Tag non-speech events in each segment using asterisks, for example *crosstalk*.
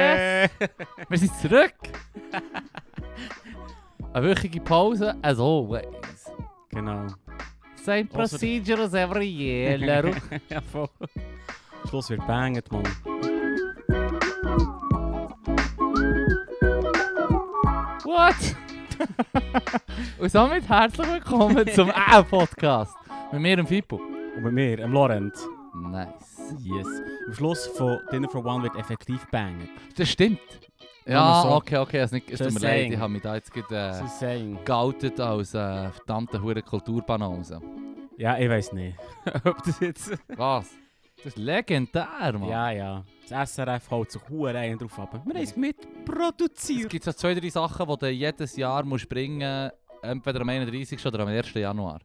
Yes! *laughs* Wir sind zurück! *laughs* Eine wöchige Pause, as always. Genau. Same procedure as every year, *laughs* Leru. ja, voll. Schluss wird banget, Mann. What? Und somit herzlich willkommen zum A-Podcast. Mit mir, dem Fippo. Und mit mir, dem Lorenz. Nice. Yes. Am Schluss von Dinner for One wird effektiv banget. Das stimmt. Ja, so. okay, okay. Es, nicht, es tut mir leid, ich habe mich da jetzt gerade äh, geoutet als äh, verdammte hure Kulturbanause. Ja, ich weiß nicht. *laughs* Ob das jetzt... Was? Das ist legendär, Mann. Ja, ja. Das SRF haut sich hure einen drauf ab. Wir haben es Es mitproduziert. gibt so zwei, drei Sachen, die du jedes Jahr musst bringen entweder am 31. oder am 1. Januar.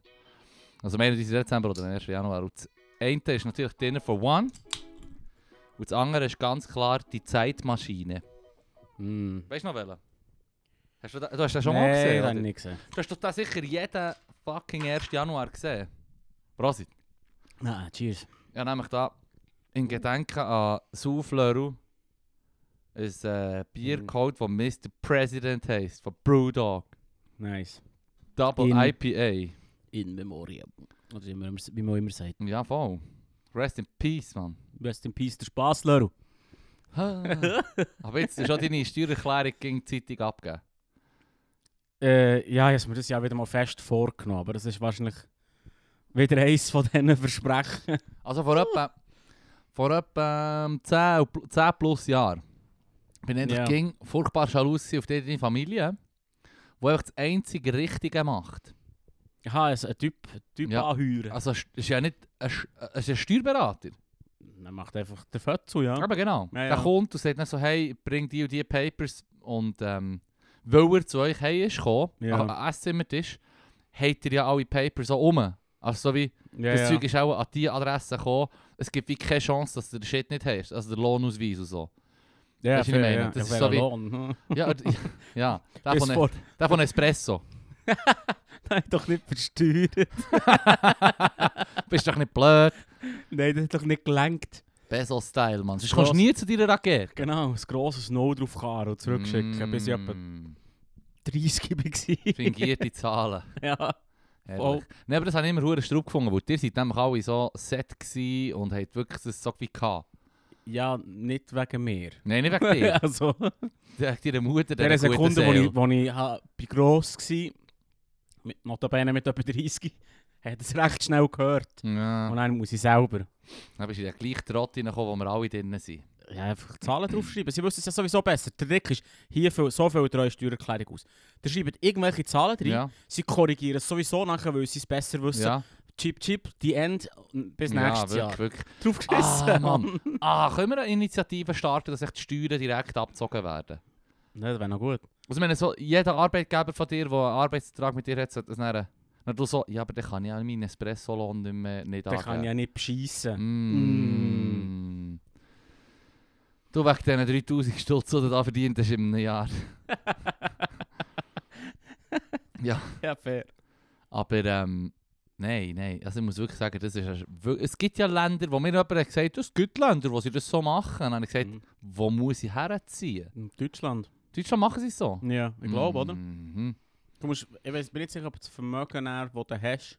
Also am 31. Dezember oder am 1. Januar. Und das eine ist natürlich Dinner for One. Und das andere ist ganz klar die Zeitmaschine. Mm. Weißt du noch welche? Hast du, da, du hast den schon mal Nee, gesehen, das oder? habe ich nicht gesehen. Du hast doch da sicher jeden fucking 1. Januar gesehen. Prosit. Nein, cheers. Ja, nämlich da in Gedenken an Soufleru ein äh, Biercode, das Mr. President heisst, von Brewdog. Nice. Double In- IPA. In Memoriam. Oder wie man, wie man immer sagt. Ja, voll. Rest in peace, man. Rest in Peace, der Spaß, Leru. Aber jetzt ist schon deine Steuererklärung gegen die Zeitung abgeben. Äh, ja, ich habe mir das ja wieder mal fest vorgenommen, aber das ist wahrscheinlich wieder eins von diesen Versprechen. Also vor etwa, vor etwa ähm, 10, und pl- 10 plus Jahren bin ich Ja. ging furchtbar jalous auf deine Familie, die einfach das einzige Richtige macht. Aha, also ein Typ, ein Typ Ja. anheuern. Also es ist ja nicht ein, es ist ein Steuerberater. Er macht einfach den Fötzel, ja. Aber genau. Ja, ja. Der kommt und sagt dann so, hey, bring die und die Papers und ähm, weil er zu euch hey ist gekommen, Ja. an Esszimmertisch, habt ihr ja alle Papers so um. Also so wie, ja, das ja. Zeug ist auch an die Adresse gekommen, es gibt wie keine Chance, dass du den Shit nicht hast, also den Lohnausweis und so. ja, du, was ich meine? ja. Das ist so wie- Lohn, hm. Ja, und- *laughs* ja, der von, der von Espresso. *laughs* Nein, doch nicht versteuert. *laughs* Bist doch nicht blöd. Nein, das hat doch nicht gelenkt. Bezos-Style, Mann. Sonst kommst du nie zu deiner Rakete. Genau, ein grosses No drauf fahren und zurückschicken, bis ich etwa Mm, 30 war. Fingierte Zahlen. ja. Voll. Nein, aber das habe ich immer hure Strupp gefunden, weil ihr seid nämlich alle so set und habt wirklich das so wie gehabt. ja, nicht wegen mir. Nein, nicht wegen *laughs* dir. also, Wegen deiner Mutter, der Sekunde, wo ich, wo ich bin gross war, mit, notabene mit etwa 30, hat es recht schnell gehört. Ja, Und dann muss ich selber dann bist du den gleichen Trott reingekommen, wo wir alle drinnen sind. ja, einfach Zahlen draufschreiben. Sie wissen es ja sowieso besser. Der Trick ist, hier viel, so viel eure Steuererklärung aus. Ihr schreibt irgendwelche Zahlen drin, Ja, sie korrigieren es sowieso nachher, weil sie es besser wissen. ja. Chip, chip, die End bis ja, nächstes wirklich, Jahr. wirklich. Draufgeschissen, Ah, Mann. *laughs* Ah, können wir eine Initiative starten, dass echt die Steuern direkt abgezogen werden? Ja, das wäre noch gut. Also, ich meine, so, jeder Arbeitgeber von dir, der einen Arbeitsvertrag mit dir hat, sollte das dann, dann du so, ja, aber dann kann ich auch meinen Espresso-Lohn nicht, mehr, nicht Dann kann ich ja nicht beschissen. Mm. Du wegen diesen 3000 Stutz, die du da verdient hast in einem Jahr. *laughs* ja, Ja, fair. aber ähm, nein, nein. Also ich muss wirklich sagen, das ist, wir- es gibt ja Länder, wo mir jemand hat gesagt es gibt Länder, wo sie das so machen. Und dann habe ich gesagt, Mhm. wo muss ich herziehen? In Deutschland. Deutschland machen sie es so. Ja, ich glaube, oder? Mhm. Du musst, ich weiß, bin nicht sicher, ob das Vermögen, das du hast,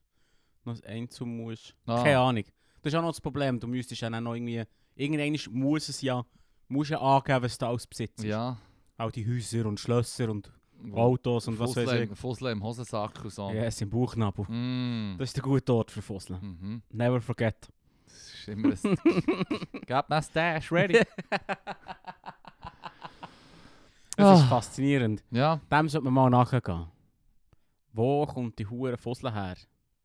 noch einzeln musst. Ah. Keine Ahnung. Das ist auch noch das Problem. Du müsstest ja noch irgendwie... Irgendwann muss es ja... Musst ja angeben, was du alles besitzt. Ja. Auch die Häuser und Schlösser und Autos und was weiß ich. im- Fussel im Hosensack und so. Ja, es im Bauchnabel. Mm. Das ist der gute Ort für Fusseln. Mhm. Never forget. Das ist immer ein... *laughs* Gab my stash ready. *laughs* Das ist Ah. faszinierend. ja, Dem sollte man mal nachgehen. Wo kommt die hure Fussel her?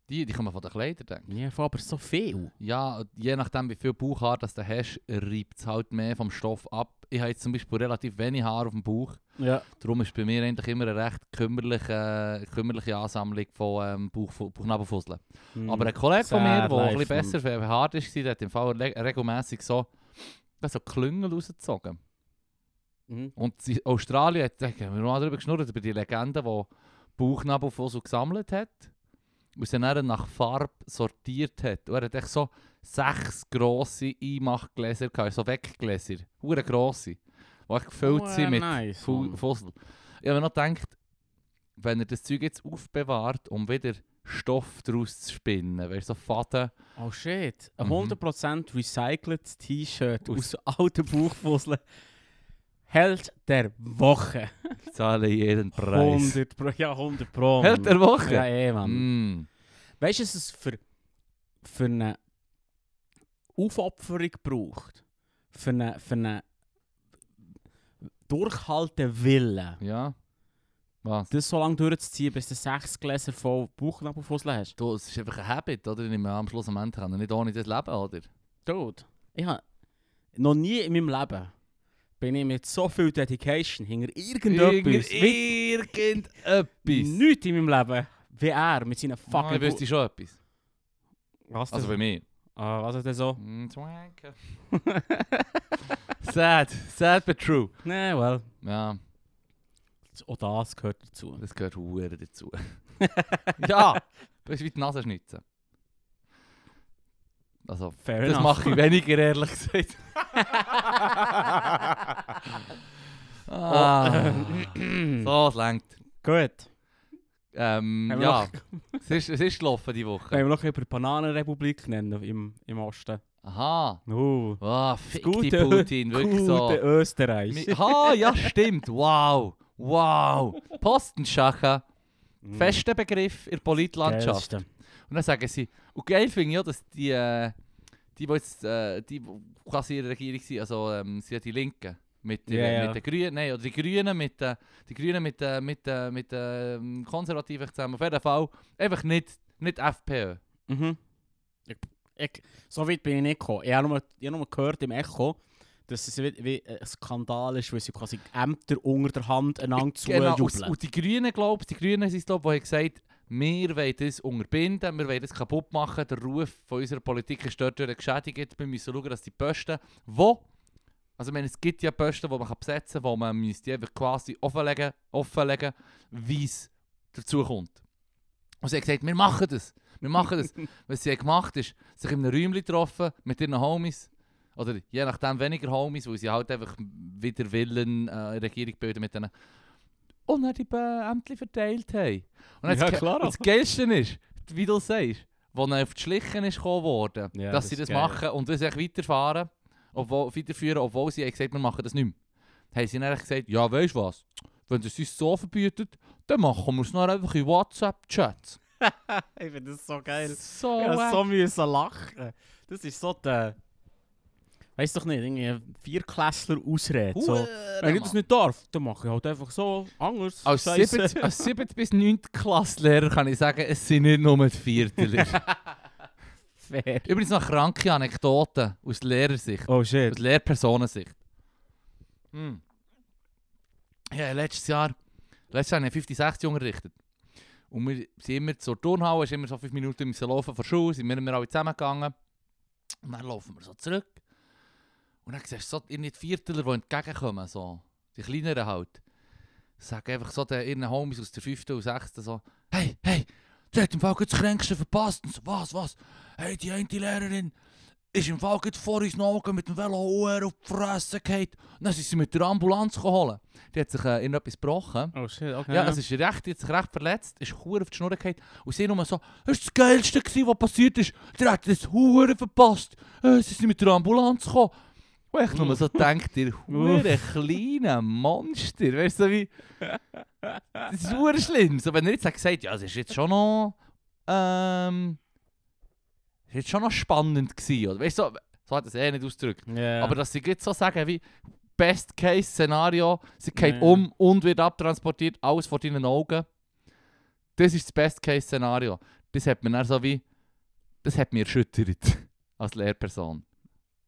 die, die kommen von den Kleidern, denke ich. Ja, von aber so viel. Ja, je nachdem wie viel Bauchhaar das du hast, reibt es halt mehr vom Stoff ab. Ich habe jetzt zum Beispiel relativ wenig Haar auf dem Bauch. Ja. Darum ist bei mir eigentlich immer eine recht kümmerliche, kümmerliche Ansammlung von ähm, Bauch, Bauchnabelfusseln. Mhm. Aber ein Kollege von mir, der ein bisschen besser ist, der hat im Fall re regelmäßig so, so Klüngel rausgezogen. Mhm. Und in Australien hat, da haben wir mal darüber geschnurrt, über die Legende, die Bauchnabelfussel gesammelt hat und sie dann nach Farbe sortiert hat. Und er hat echt so sechs grosse Einmachgläser, gehabt, so Weggläser, hure grosse, die echt gefüllt Oh, sind mit nice. Fussel. Ich habe mir noch gedacht, wenn er das Zeug jetzt aufbewahrt, um wieder Stoff daraus zu spinnen, weißt du, so Faden. Oh shit. Ein Mhm. 100% recyceltes T-Shirt aus alten Bauchfusseln. Held der Woche. Ich zahle jeden Preis. 100 Pro. Ja, 100 Pro. Held der Woche? Ja, eh, Mann. Mm. Weißt du, was es für, für eine Aufopferung braucht? Für eine, für eine durchhalten Willen. Ja. Was? Das so lange durchzuziehen, bis du sechs Gläser voll Bauchnabelfusseln hast. Du, es ist einfach ein Habit, oder? Ich nehme an, am Schluss am Ende er nicht ohne das leben, oder? Dude, ich habe noch nie in meinem Leben bin ich mit so viel Dedication hinter irgendetwas, Irgendetwas. nichts in meinem Leben, wie er mit seinen Fucking fucking... ich wüsste schon etwas. was Also bei mir. Ah, was ist denn so? Mm, Zwanken. *laughs* sad. Sad but true. Nee, well, Ja, auch das gehört dazu. das gehört hure dazu. *laughs* ja, das ist wie die Nase schnitzen. Also, Fair das enough. mache ich weniger, ehrlich gesagt. *laughs* ah, so, es längt. Gut. Ähm, ja, noch- es ist, es ist gelaufen die Woche. Können wir noch über die Bananenrepublik nennen im, im Osten? Aha. Uh, Oh, fick die gute- Putin, wirklich gute so. Österreich. Ha, ja, stimmt. Wow. Wow. Postenschacher, Mm, fester Begriff in der Politlandschaft. geilste. Und dann sagen sie, und geil finde ich ja, dass die, äh, die, die jetzt, äh, die quasi in der Regierung sind, also ähm, sie die Linken, mit, den- ja. mit den Grünen, nein, oder die Grünen mit den, die Grünen mit, äh, mit, äh, mit den Konservativen zusammen, auf jeden Fall einfach nicht, nicht FPÖ. Mhm. Ich, ich, so weit bin ich nicht gekommen. Ich habe nur, ich habe nur gehört im Echo, dass es wie, wie ein Skandal ist, weil sie quasi Ämter unter der Hand einander Genau, zujubeln. und die Grünen, glaube die Grünen sind es, die haben gesagt, wir wollen das unterbinden, wir wollen das kaputt machen, der Ruf von unserer Politik ist dort geschädigt, wir müssen schauen, dass die Posten, wo, also ich meine, es gibt ja Posten, die man kann besetzen kann, wo man müsste einfach quasi offenlegen, offenlegen wie es dazu kommt. Und sie haben gesagt, wir machen das, wir machen das. *laughs* Was sie gemacht ist, sich in einem Räumchen getroffen mit ihren Homies, oder je nachdem weniger Homies, weil sie halt einfach wieder Willen äh, Regierung bilden mit denen. Und dann die äh, Ämter verteilt haben. Und Ja, klar. das Geilste ist, wie du sagst, wo dann auf die Schlichen ist gekommen worden, Ja, dass das sie das geil. machen und das echt weiterfahren, obwohl, weiterführen, obwohl sie haben gesagt, wir machen das nicht mehr. Haben sie dann gesagt, ja weißt du was, wenn das uns so verbietet, dann machen wir es dann einfach in WhatsApp-Chats. *laughs* ich finde das so geil. So, Ich so müssen lachen. Das ist so der... Weiss doch nicht, irgendwie Vierklässler Ausrede. So, wenn ich das nicht darf, dann mache ich halt einfach so anders. Als Scheisse. 7. als 7. bis 9. Klasslehrer kann ich sagen, es sind nicht nur die Vierteler. Fair. Übrigens noch kranke Anekdoten aus Lehrersicht, Oh shit. aus Lehrpersonensicht. Hm. Ja, letztes Jahr, letztes Jahr habe ich 50, 60 unterrichtet. Und wir sind immer zur Turnhalle, ist immer so 5 Minuten müssen laufen von der Schule, sind wir immer alle zusammengegangen. Und dann laufen wir so zurück. Und dann siehst du so die Vierteler, die entgegenkommen, so, die kleineren halt. Sagen einfach so den ihren Homies aus der 5. und 6. so, hey, hey, der hat im Fall das Kränkste verpasst. Und so, was, was? Hey, die eine Lehrerin ist im Fall vor uns Augen mit dem Velo auf die Fresse gefallen. Und dann sind sie mit der Ambulanz geholt. Die hat sich äh, irgendetwas gebrochen. Oh shit, okay. Ja, es ist recht, die hat sich recht verletzt, ist hure auf die Schnur gefallen. Und sie nur so, das ist das Geilste, gewesen, was passiert ist. Der hat das Hure verpasst. Äh, sie sind mit der Ambulanz gekommen. Und ich nur so denkt, ihr hure kleine Monster. Weißt du, so wie... Das ist hure schlimm. So, wenn er jetzt gesagt, ja, es ist jetzt schon noch... Ähm... Ist jetzt schon noch spannend gewesen, oder? Weißt du, so, so hat er es eh nicht ausgedrückt. Ja. Aber dass sie jetzt so sagen wie Best-Case-Szenario, sie geht Ja. um und wird abtransportiert, alles vor deinen Augen. Das ist das Best-Case-Szenario. Das hat mir dann so wie... Das hat mich erschüttert. *laughs* Als Lehrperson.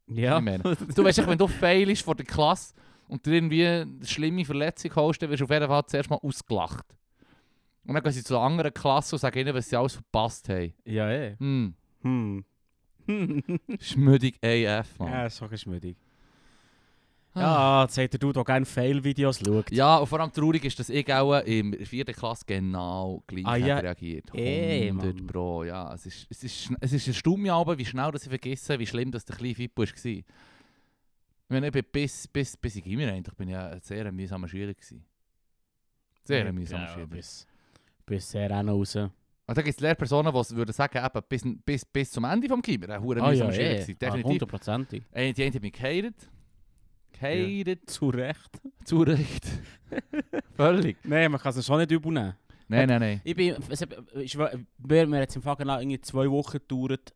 Ja. Ich meine, *laughs* Du weißt, echt, wenn du failst vor der Klasse und dir irgendwie eine schlimme Verletzung holst, dann wirst du auf jeden Fall zuerst mal ausgelacht. Und dann gehen sie zu einer anderen Klasse und sagen ihnen, was sie alles verpasst haben. ja, eh. Hm, Hm. schmüdig AF, Mann. ja, ist schon geschmüdig. Ja, jetzt sagt der Dude, gerne Fail-Videos schaut. Ja, und vor allem traurig ist, dass ich auch in der vierten Klasse genau gleich Ah, ja. habe reagiert 100 Mann. Pro, ja. Es ist, es ist, es ist erstaunt mich aber, wie schnell dass ich vergesse, wie schlimm dass der kleine Fippo war. Ich meine, ich bin bis, bis, bis ich Gimmer eigentlich bin ich ein sehr mühsamer Schüler gewesen. Sehr ein mühsamer ja, Schüler. bis, bis sehr auch noch raus. Und da gibt es Lehrpersonen, die würden sagen, eben, bis, bis, bis zum Ende des Gimmer, ein hure Ah, ja, mühsamer Schüler eh. Ah, Definitiv. Hundertprozentig. Die eine hat mich gehatet. Gehatet, Zu Recht. zu *laughs* Recht. *laughs* Völlig. Nein, man kann es schon nicht übel nehmen. Nein, nein, nein. Ich bin, es hat, ich, war- mir, mir hat es im Fagenau irgendwie zwei Wochen gedauert,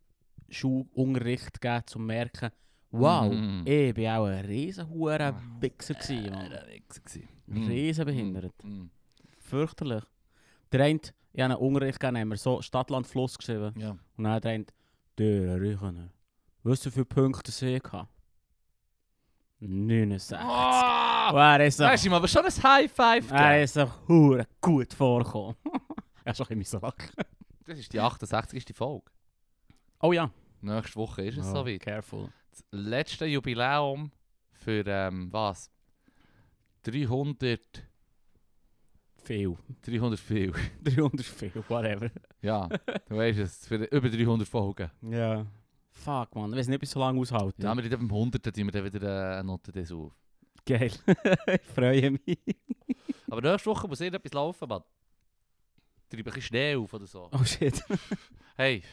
Schulunterricht gegeben, um zu merken, wow, Mhm. ich bin auch ein riesen Huren Wichser gewesen, Mann. Äh, Wichser gewesen. Mhm. Riesen behindert. Mhm. Fürchterlich. Der eine, ich habe einen Unterricht gegeben, haben wir so Stadtland Fluss geschrieben. Ja. Und dann hat der eine, der weißt du, wie viele Punkte ich hatte? 69. Oh, Und er ist so, weißt du, aber schon ein High Five. er ist so hure gut vorgekommen. er ist schon ein bisschen lachen. Das ist die 68. Folge. Oh ja. Nächste Woche ist es Oh, soweit. Careful. Das letzte Jubiläum für ähm, was? 300. Viel. 300 viel. 300 viel, whatever. ja, du weißt es. Für über 300 Folgen. Ja. Fuck, man. Ich weiß nicht, so lange aushalte. Ja, wir sind beim 100. tun wir dann wieder äh, eine Note das auf. Geil. *laughs* ich freue mich. Aber nächste Woche muss irgendetwas laufen, Mann. Treibe ein bisschen Schnee auf oder so. Oh shit. *laughs* Hey,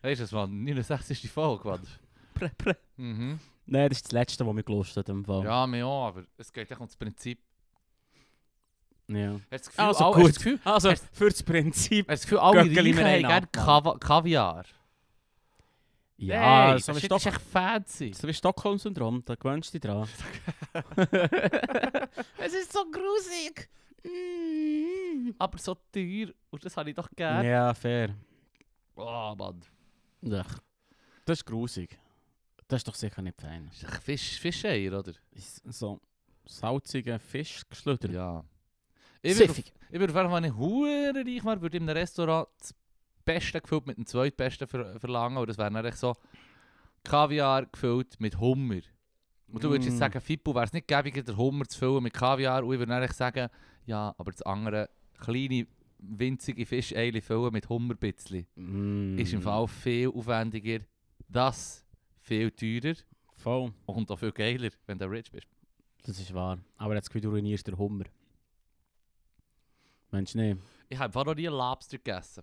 weißt du das, Mann? 69. Folge, Mann. Prä, prä. Mhm. Nein, das ist das Letzte, was mich gelost hat. Im Fall. Ja, mir auch, aber es geht echt um das Prinzip. ja. Hast du das Gefühl, Also all- gut. Gefühl, Also, für das Prinzip. hast das Gefühl alle Reichen haben gerne Kaviar? Ja, hey, so das ist echt fancy. so wie Stockholm-Syndrom, da gewöhnst du dich dran. *laughs* *laughs* es ist so grusig. Mm. Aber so teuer. Und das habe ich doch gerne. Ja, fair. Oh, Mann. Ja. Das ist grusig. Das ist doch sicher nicht fein. Das ist Fisch, Fischeier, oder? So salziger Fischgeschlüder. Ja. Ich würde, ich würde einfach, wenn ich hure reich wäre, würde ich in einem Restaurant das Beste gefüllt mit dem zweitbesten ver verlangen. Und das wäre dann so Kaviar gefüllt mit Hummer. Und du würdest jetzt Mm. sagen, Fippo, wäre es nicht gäbiger, den Hummer zu füllen mit Kaviar? Und ich würde dann sagen, ja, aber das andere kleine, winzige Fischeile füllen mit Hummerbitzli Mm. ist im Fall viel aufwendiger. Das viel teurer Voll. und auch viel geiler, wenn du rich bist. Das ist wahr. Aber jetzt du ruinierst den Hummer. Mensch, nee. Ich habe noch nie Lobster gegessen.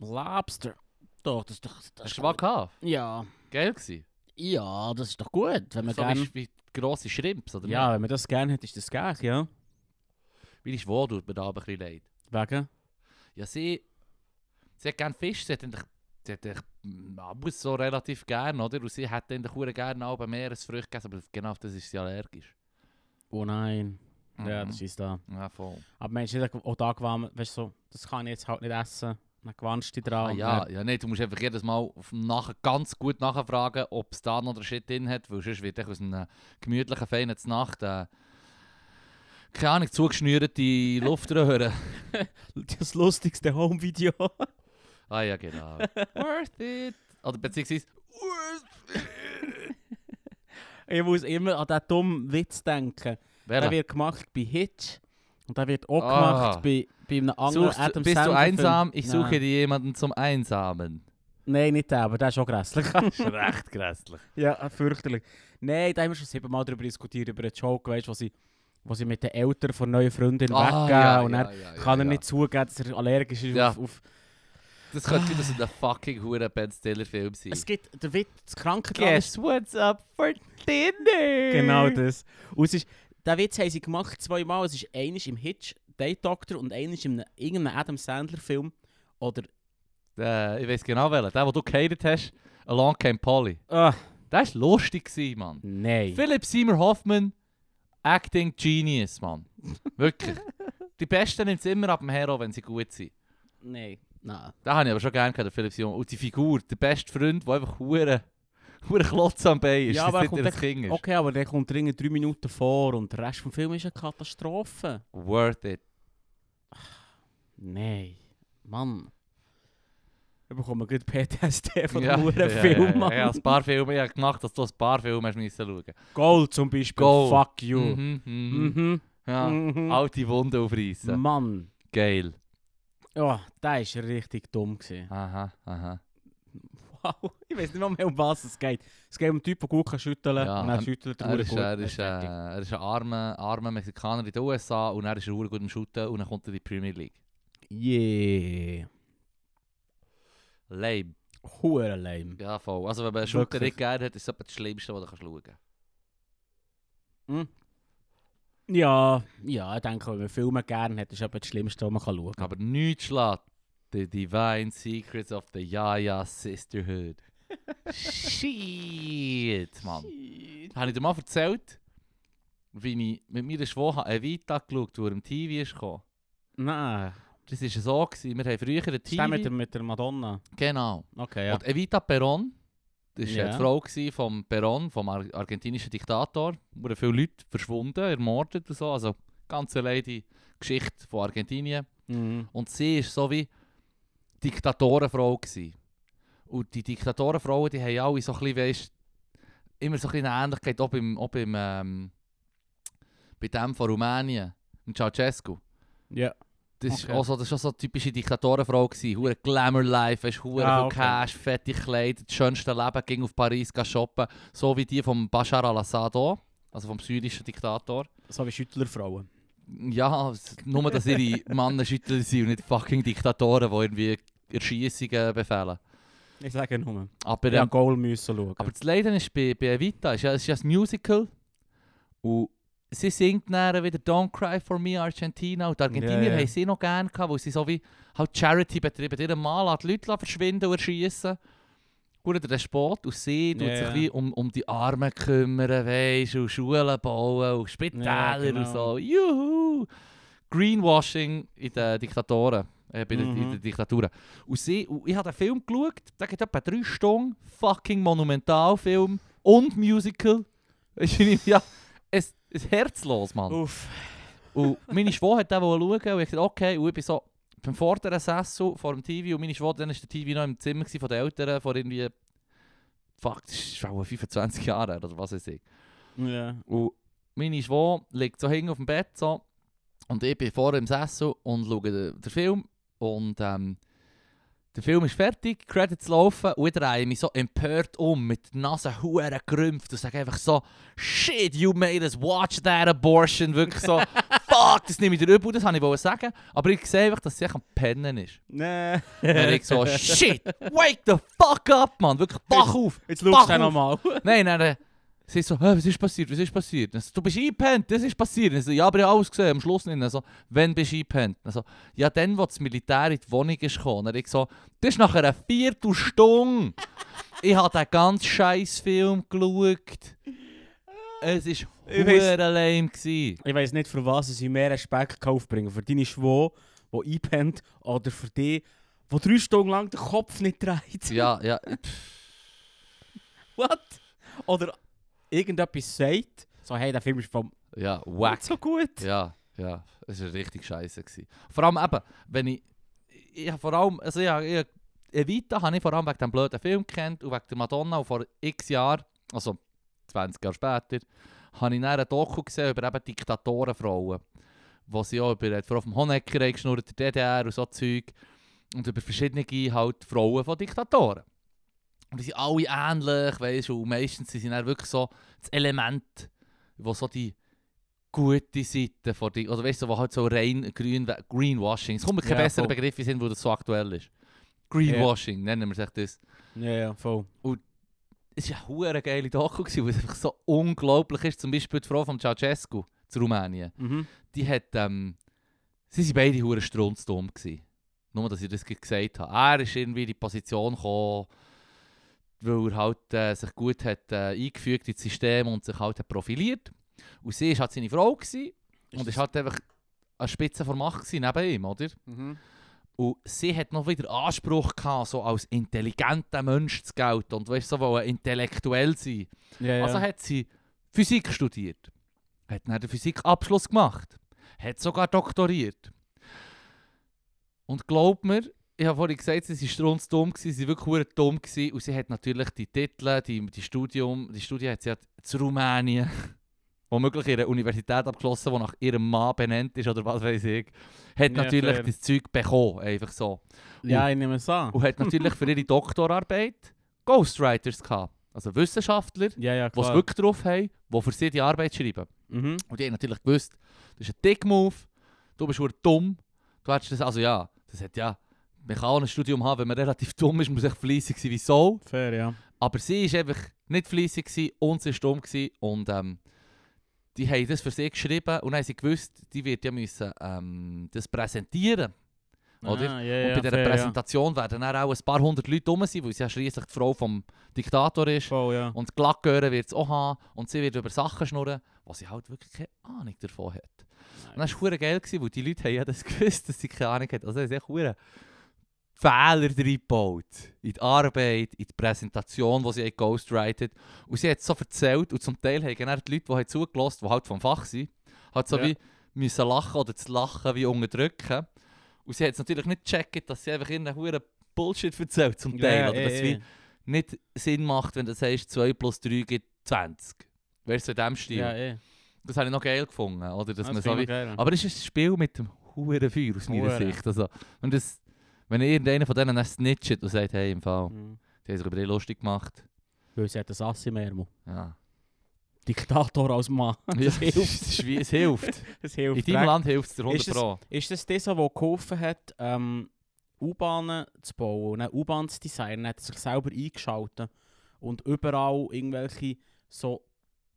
Lobster. Doch, das ist doch. Das Hast ist du mal gut. gehabt? Ja. Geil gewesen. Ja, das ist doch gut. Wenn man So gern... wie, wie grosse Shrimps, oder Ja, wenn man das gerne hat, ist das geil, ja. nicht? Wie ist wo tut mir da aber ein bisschen leid. Wegen? Ja, sie, sie hat gerne Fisch, sie hat eigentlich, sie hat eigentlich, muss so relativ gerne, oder? Und sie hat eigentlich hure gerne auch Meeresfrüchte gegessen, aber genau das ist sie allergisch. Oh nein. Ja, Mhm. das ist da. Ja, voll. Aber Mensch, nicht auch da gewandt, weißt du, so, das kann ich jetzt halt nicht essen. Dann gewannst du dich dran. Ah, ja, ja, nee, du musst einfach jedes Mal nachher ganz gut nachfragen, ob es da noch der Shit drin hat, weil sonst wird aus einer gemütlichen, feinen Nacht äh, keine Ahnung, zugeschnürte Luftröhre. *laughs* Das lustigste Home-Video. Ah ja, genau. *laughs* Worth it. Oder beziehungsweise worth it. ich muss immer an diesen dummen Witz denken. Der Welcher? wird gemacht bei Hitch. Und der wird auch Ah. gemacht bei, bei einem anderen Suchst, Adam bist du einsam? Ich suche Nein. dir jemanden zum Einsamen. Nein, nicht der, aber der ist auch grässlich. *laughs* Das ist recht grässlich. ja, fürchterlich. Nein, da haben wir schon siebenmal darüber diskutiert, über einen Joke, weißt, wo sie, wo sie mit den Eltern von neuen Freundin weggehen und dann kann er nicht zugeben, dass er allergisch ist Ja. auf, auf... Das könnte wieder so ein fucking hure Ben Stiller Film sein. Es gibt der Witz, das Krankenhaus. Guess what's up for dinner? Genau das. Und es ist, den Witz haben sie gemacht zweimal. Es ist eines im Hitch, Date Doctor, und eines in einem- irgendeinem Adam Sandler Film. Oder... Äh, ich weiß genau welchen. Der, den du gehatet hast, Along Came Polly. Ah, Der war lustig, Mann. nein. Philip Seymour Hoffman, Acting Genius, Mann. *laughs* Wirklich. Die Besten nimmt es immer ab dem Hero, wenn sie gut sind. Nein. Nein. Den habe ich aber schon gerne gehabt, der Philip Seymour. Und die Figur, der beste Freund, der einfach hure hure Klotz am Bein ist. Ja, aber er nicht echt- Kind ist. Okay, aber der kommt dringend drei Minuten vor und der Rest vom Film ist eine Katastrophe. Worth it. Nein. Mann. Ich bekomme gerade PTSD von ja, dem ja, Film, ja, Mann. ja, ein paar Filme, ich habe gemacht, dass du ein paar Filme hast müssen schauen. Gold zum Beispiel, Gold. fuck you. Mhm, mhm. Mhm. Ja, Mhm. alte Wunden aufreißen. Mann. Geil. Ja, der war richtig dumm. Gewesen. Aha, aha. Wow, *laughs* ich weiß nicht mehr, um was es geht. Es geht um einen Typ, der gut kann schütteln Ja, kann. und er ähm, schüttelt er Er ist, gut. er, ist, äh, er ist ein armer, armer Mexikaner in den USA und er ist gut im Shooten und dann kommt er in die Premier League. Yeah. Lame. Hure lame. Ja, voll. Also wenn man einen Shooter nicht gerne hat, ist das das Schlimmste, was du kannst schauen kannst. Hm? Ja, ja, ich denke, wenn man Filme gerne hat, ist das das Schlimmste, was man kann schauen kann. Aber nichts schlägt The Divine Secrets of the Yaya Sisterhood. *laughs* Shit, Mann. Habe ich dir mal erzählt, wie ich mit meiner Schwester Evita geschaut habe, er im TV ist gekommen? Nein, Das war so, gewesen. wir haben früher ist der mit der, TV... mit der Madonna? Genau. Okay, ja. Und Evita Perón, das war Ja. die Frau vom Perón, vom ar argentinischen Diktator, wo viele Leute verschwunden, ermordet und so. Also ganz die Geschichte von Argentinien. Mhm. Und sie war so wie Diktatorenfrau. Gewesen. Und die Diktatorenfrauen, die haben alle so ein bisschen, weisst, immer so ein bisschen eine Ähnlichkeit, auch beim, auch beim ähm, bei dem von Rumänien, dem Ceausescu. Ja. Das, ist Okay. auch so, das so eine typische Diktatorenfrau. gewesen. Hure Glamour-Life, weisst, hure Ah, okay. Cash, fette Kleider, das schönste Leben, ging auf Paris shoppen. So wie die von Bashar al-Assad auch, also vom syrischen Diktator. So wie Schüttlerfrauen. Ja, nur dass ihre Männer Schüttler sind und nicht fucking Diktatoren, die irgendwie Erschießungen befehlen. Ich sage nur. Aber, Ja, ähm, Goal müssen schauen. aber das Leiden ist bei, bei Evita, ist ja, es ist ja ein Musical. Und sie singt dann wieder Don't Cry For Me Argentina. Und die Argentinier Ja, ja. haben sie noch gerne gehabt, weil sie so wie halt Charity betrieben. Ihren Mann lässt die Leute verschwinden und erschießen. Gut, der Despot. Und sie tut Ja, sich ja. wie um, um die Armen kümmern, weisst, und Schulen bauen und Spitäler Ja, genau. und so. Juhu! Greenwashing in den Diktatoren. Äh, bei in Mhm. den Diktaturen. Und, sie, und ich habe den Film geschaut, der geht etwa drei Stunden. Fucking Monumentalfilm und Musical. *laughs* Ja, es ist herzlos, Mann. Uff. Und meine Schwester hat den schauen und ich gesagt, okay, und ich bin so beim vorderen Sessel vor dem TV und meine Schwester, dann war der TV noch im Zimmer von den Eltern, vor irgendwie, fuck, das ist schon 25 Jahre oder was weiß ich. Ja. Und meine Schwester liegt so hinten auf dem Bett so, und ich bin vorne im Sessel und schaue den, den Film und ähm, der Film ist fertig, Credits laufen und ich drehe mich so empört um, mit der Nase hure gerümpft und sage einfach so «Shit, you made us watch that abortion!» Wirklich so *laughs* «Fuck, das nehme ich dir übel», das wollte ich sagen. Aber ich sehe einfach, dass sie echt am Pennen ist. Nee. Und ich so «Shit, wake the fuck up, Mann! Wirklich, wach auf!» Jetzt schaust du nochmal. Nein, nein, nein. Sie so, «Hä, was ist passiert, was ist passiert? So, du bist eingepennt, das ist passiert. Ich so, ja, aber ich habe alles gesehen, am Schluss nicht. So, «Wenn bist du eingepennt?» Ich so, «Ja, dann, wo das Militär in die Wohnung ist gekommen.» Und ich so, «Das ist nach einer Viertelstunde!» Ich habe den ganzen scheiß Film geschaut. Es war hure lame. gewesen. Ich weiss nicht, für was ich mehr Respekt aufbringen. Für deine Schwau, die einpennt, oder für die, die drei Stunden lang den Kopf nicht dreht. Ja, ja. *laughs* What? Oder irgendetwas sagt, so hey, der Film ist vom Ja, wack. nicht so gut. Ja, ja, es war richtig scheiße. Gewesen. Vor allem eben, wenn ich. Ich habe vor allem. Also ich, ich, Evita habe ich vor allem wegen dem blöden Film kennt und wegen der Madonna und vor x Jahren, also 20 Jahre später, habe ich dann einen Doku gesehen über eben Diktatorenfrauen. Wo sie auch über die Frau vom Honecker geschnurrt, der DDR und so Zeug. Und über verschiedene halt Frauen von Diktatoren. Und die sind alle ähnlich, weißt du, und meistens sind sie dann wirklich so das Element, wo so die gute Seite von die, oder weißt du, wo halt so rein grün, Greenwashing, es kommt mir kein Ja, besserer voll. Begriff in Sinn, wo das so aktuell ist. Greenwashing, nennen wir es echt das. Ja, ja, voll. Es war eine hure geile Doku, gewesen, weil es einfach so unglaublich ist. Zum Beispiel die Frau von Ceausescu zu Rumänien. Mhm. Die hat, ähm, sie waren beide hure strunzdumm gewesen. Nur, dass ich das gesagt habe. Er ist irgendwie in die Position gekommen, weil er halt äh, sich gut hat äh, eingefügt ins System und sich halt hat profiliert. Und sie war halt seine Frau gewesen, und ist halt einfach eine Spitze vor Macht neben ihm, oder? Mhm. Und sie hat noch wieder Anspruch gehabt, so als intelligenter Mensch zu gelten und weißt, so wollen intellektuell sein. Ja, ja. Also hat sie Physik studiert, hat dann den Physikabschluss gemacht, hat sogar doktoriert. Und glaub mir, ich habe vorhin gesagt, sie waren strunzdumm, gewesen, sie waren wirklich dumm gewesen. und sie hat natürlich die Titel, die, die Studium, die Studie hat sie hat zu Rumänien, *laughs* womöglich ihre Universität abgeschlossen, die nach ihrem Mann benannt ist oder was weiß ich, hat Ja, natürlich fair. das Zeug bekommen, einfach so. Ja, ich nehme es an. Und hat natürlich für ihre *laughs* Doktorarbeit Ghostwriters gehabt, also Wissenschaftler, Ja, ja, die es wirklich drauf haben, die für sie die Arbeit schreiben. Mhm. Und die haben natürlich gewusst, das ist ein Dick-Move, du bist dumm, du hättest das, also ja, das hat ja, man kann auch ein Studium haben, wenn man relativ *laughs* dumm ist, muss echt fleissig sein wie so. Fair, ja. Aber sie war einfach nicht fleissig und sie war dumm gewesen und ähm, die haben das für sie geschrieben und haben sie gewusst, die wird ja müssen ähm, das präsentieren. Oder? Ah, ja, und bei dieser fair, Präsentation werden dann auch ein paar hundert Leute rum sein, weil sie ja schliesslich die Frau vom Diktator ist. Voll, ja. Und Glackgören wird es auch haben und sie wird über Sachen schnurren, was sie halt wirklich keine Ahnung davon hat. Und das war geil, gewesen, weil die Leute haben ja das *laughs* gewusst, dass sie keine Ahnung hat. Also sie haben verdammt Fehler reingebaut. In die Arbeit, in die Präsentation, die sie ghostwritet. Und sie hat es so erzählt und zum Teil haben dann die Leute, die haben zugelassen, die halt vom Fach sind, halt so Ja. wie müssen lachen oder zu lachen wie unterdrücken. Und sie hat es natürlich nicht gecheckt, dass sie einfach irgendeinen verdammt Bullshit erzählt zum Teil. Ja, oder eh, dass es wie nicht Sinn macht, wenn du sagst, 2 plus 3 gibt 20. Weißt du, in diesem Stil. Ja. Das habe ich noch geil gefunden. Oder? Dass man Das so finde wie, geil. aber es ist ein Spiel mit dem hohen Feuer aus meiner Hure. Sicht. Also, wenn, das, wenn irgendeiner von denen dann snitcht und sagt, hey, im Fall, Mhm. die haben sich über dich lustig gemacht. Weil sie hat ein Assi mehr. Ja. Diktator als Mann. *laughs* Das hilft. ist wie, es hilft. *laughs* Das hilft. In deinem recht. Land hilft es dir 100 Ist es- Pro. Ist das dieser, der geholfen hat, ähm, U-Bahnen zu bauen eine U-Bahn zu designen? Er hat sich selber eingeschaltet und überall irgendwelche so,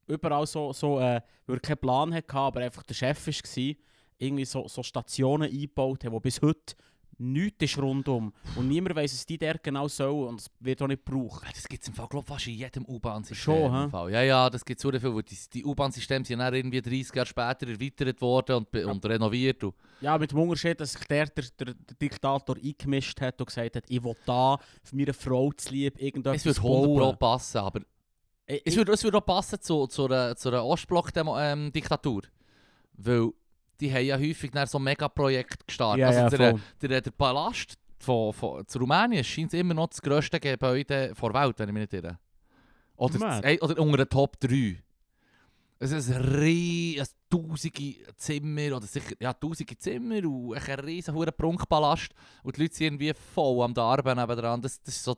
überall so, so äh, weil er keinen Plan hatte, aber einfach der Chef war, irgendwie so, so Stationen eingebaut haben, wo bis heute nichts ist rundum. Und niemand weiß, was die dort genau sollen und es wird auch nicht gebraucht. Ja, Das gibt es im Fall, glaub, fast in jedem U-Bahn-System. Schon, hä? Ja, ja, das gibt es so viel. weil Die, die U-Bahn-Systeme sind dann irgendwie 30 Jahre später erweitert worden und, be- und renoviert. Und Ja, mit dem Unterschied, dass sich der, der, der, Diktator eingemischt hat und gesagt hat, ich will da für meine Frau zu lieb irgendetwas es würde 100 Pro passen, aber Ich- Es würde, es würde auch passen zu, zu einer, zu einer Ostblock-Diktatur. Weil die haben ja häufig so Megaprojekte gestartet. Ja, ja, also der, voll. der, der Palast von, von, zu Rumänien scheint immer noch das grösste Gebäude der Welt, wenn ich mich nicht irre. Oder, das, oder unter den Top 3. Es ist ein riesiges, tausende Zimmer, oder sicher, ja, tausende Zimmer und ein riesen Prunkpalast. Und die Leute sind irgendwie voll am Darben nebenan. Das, das ist so...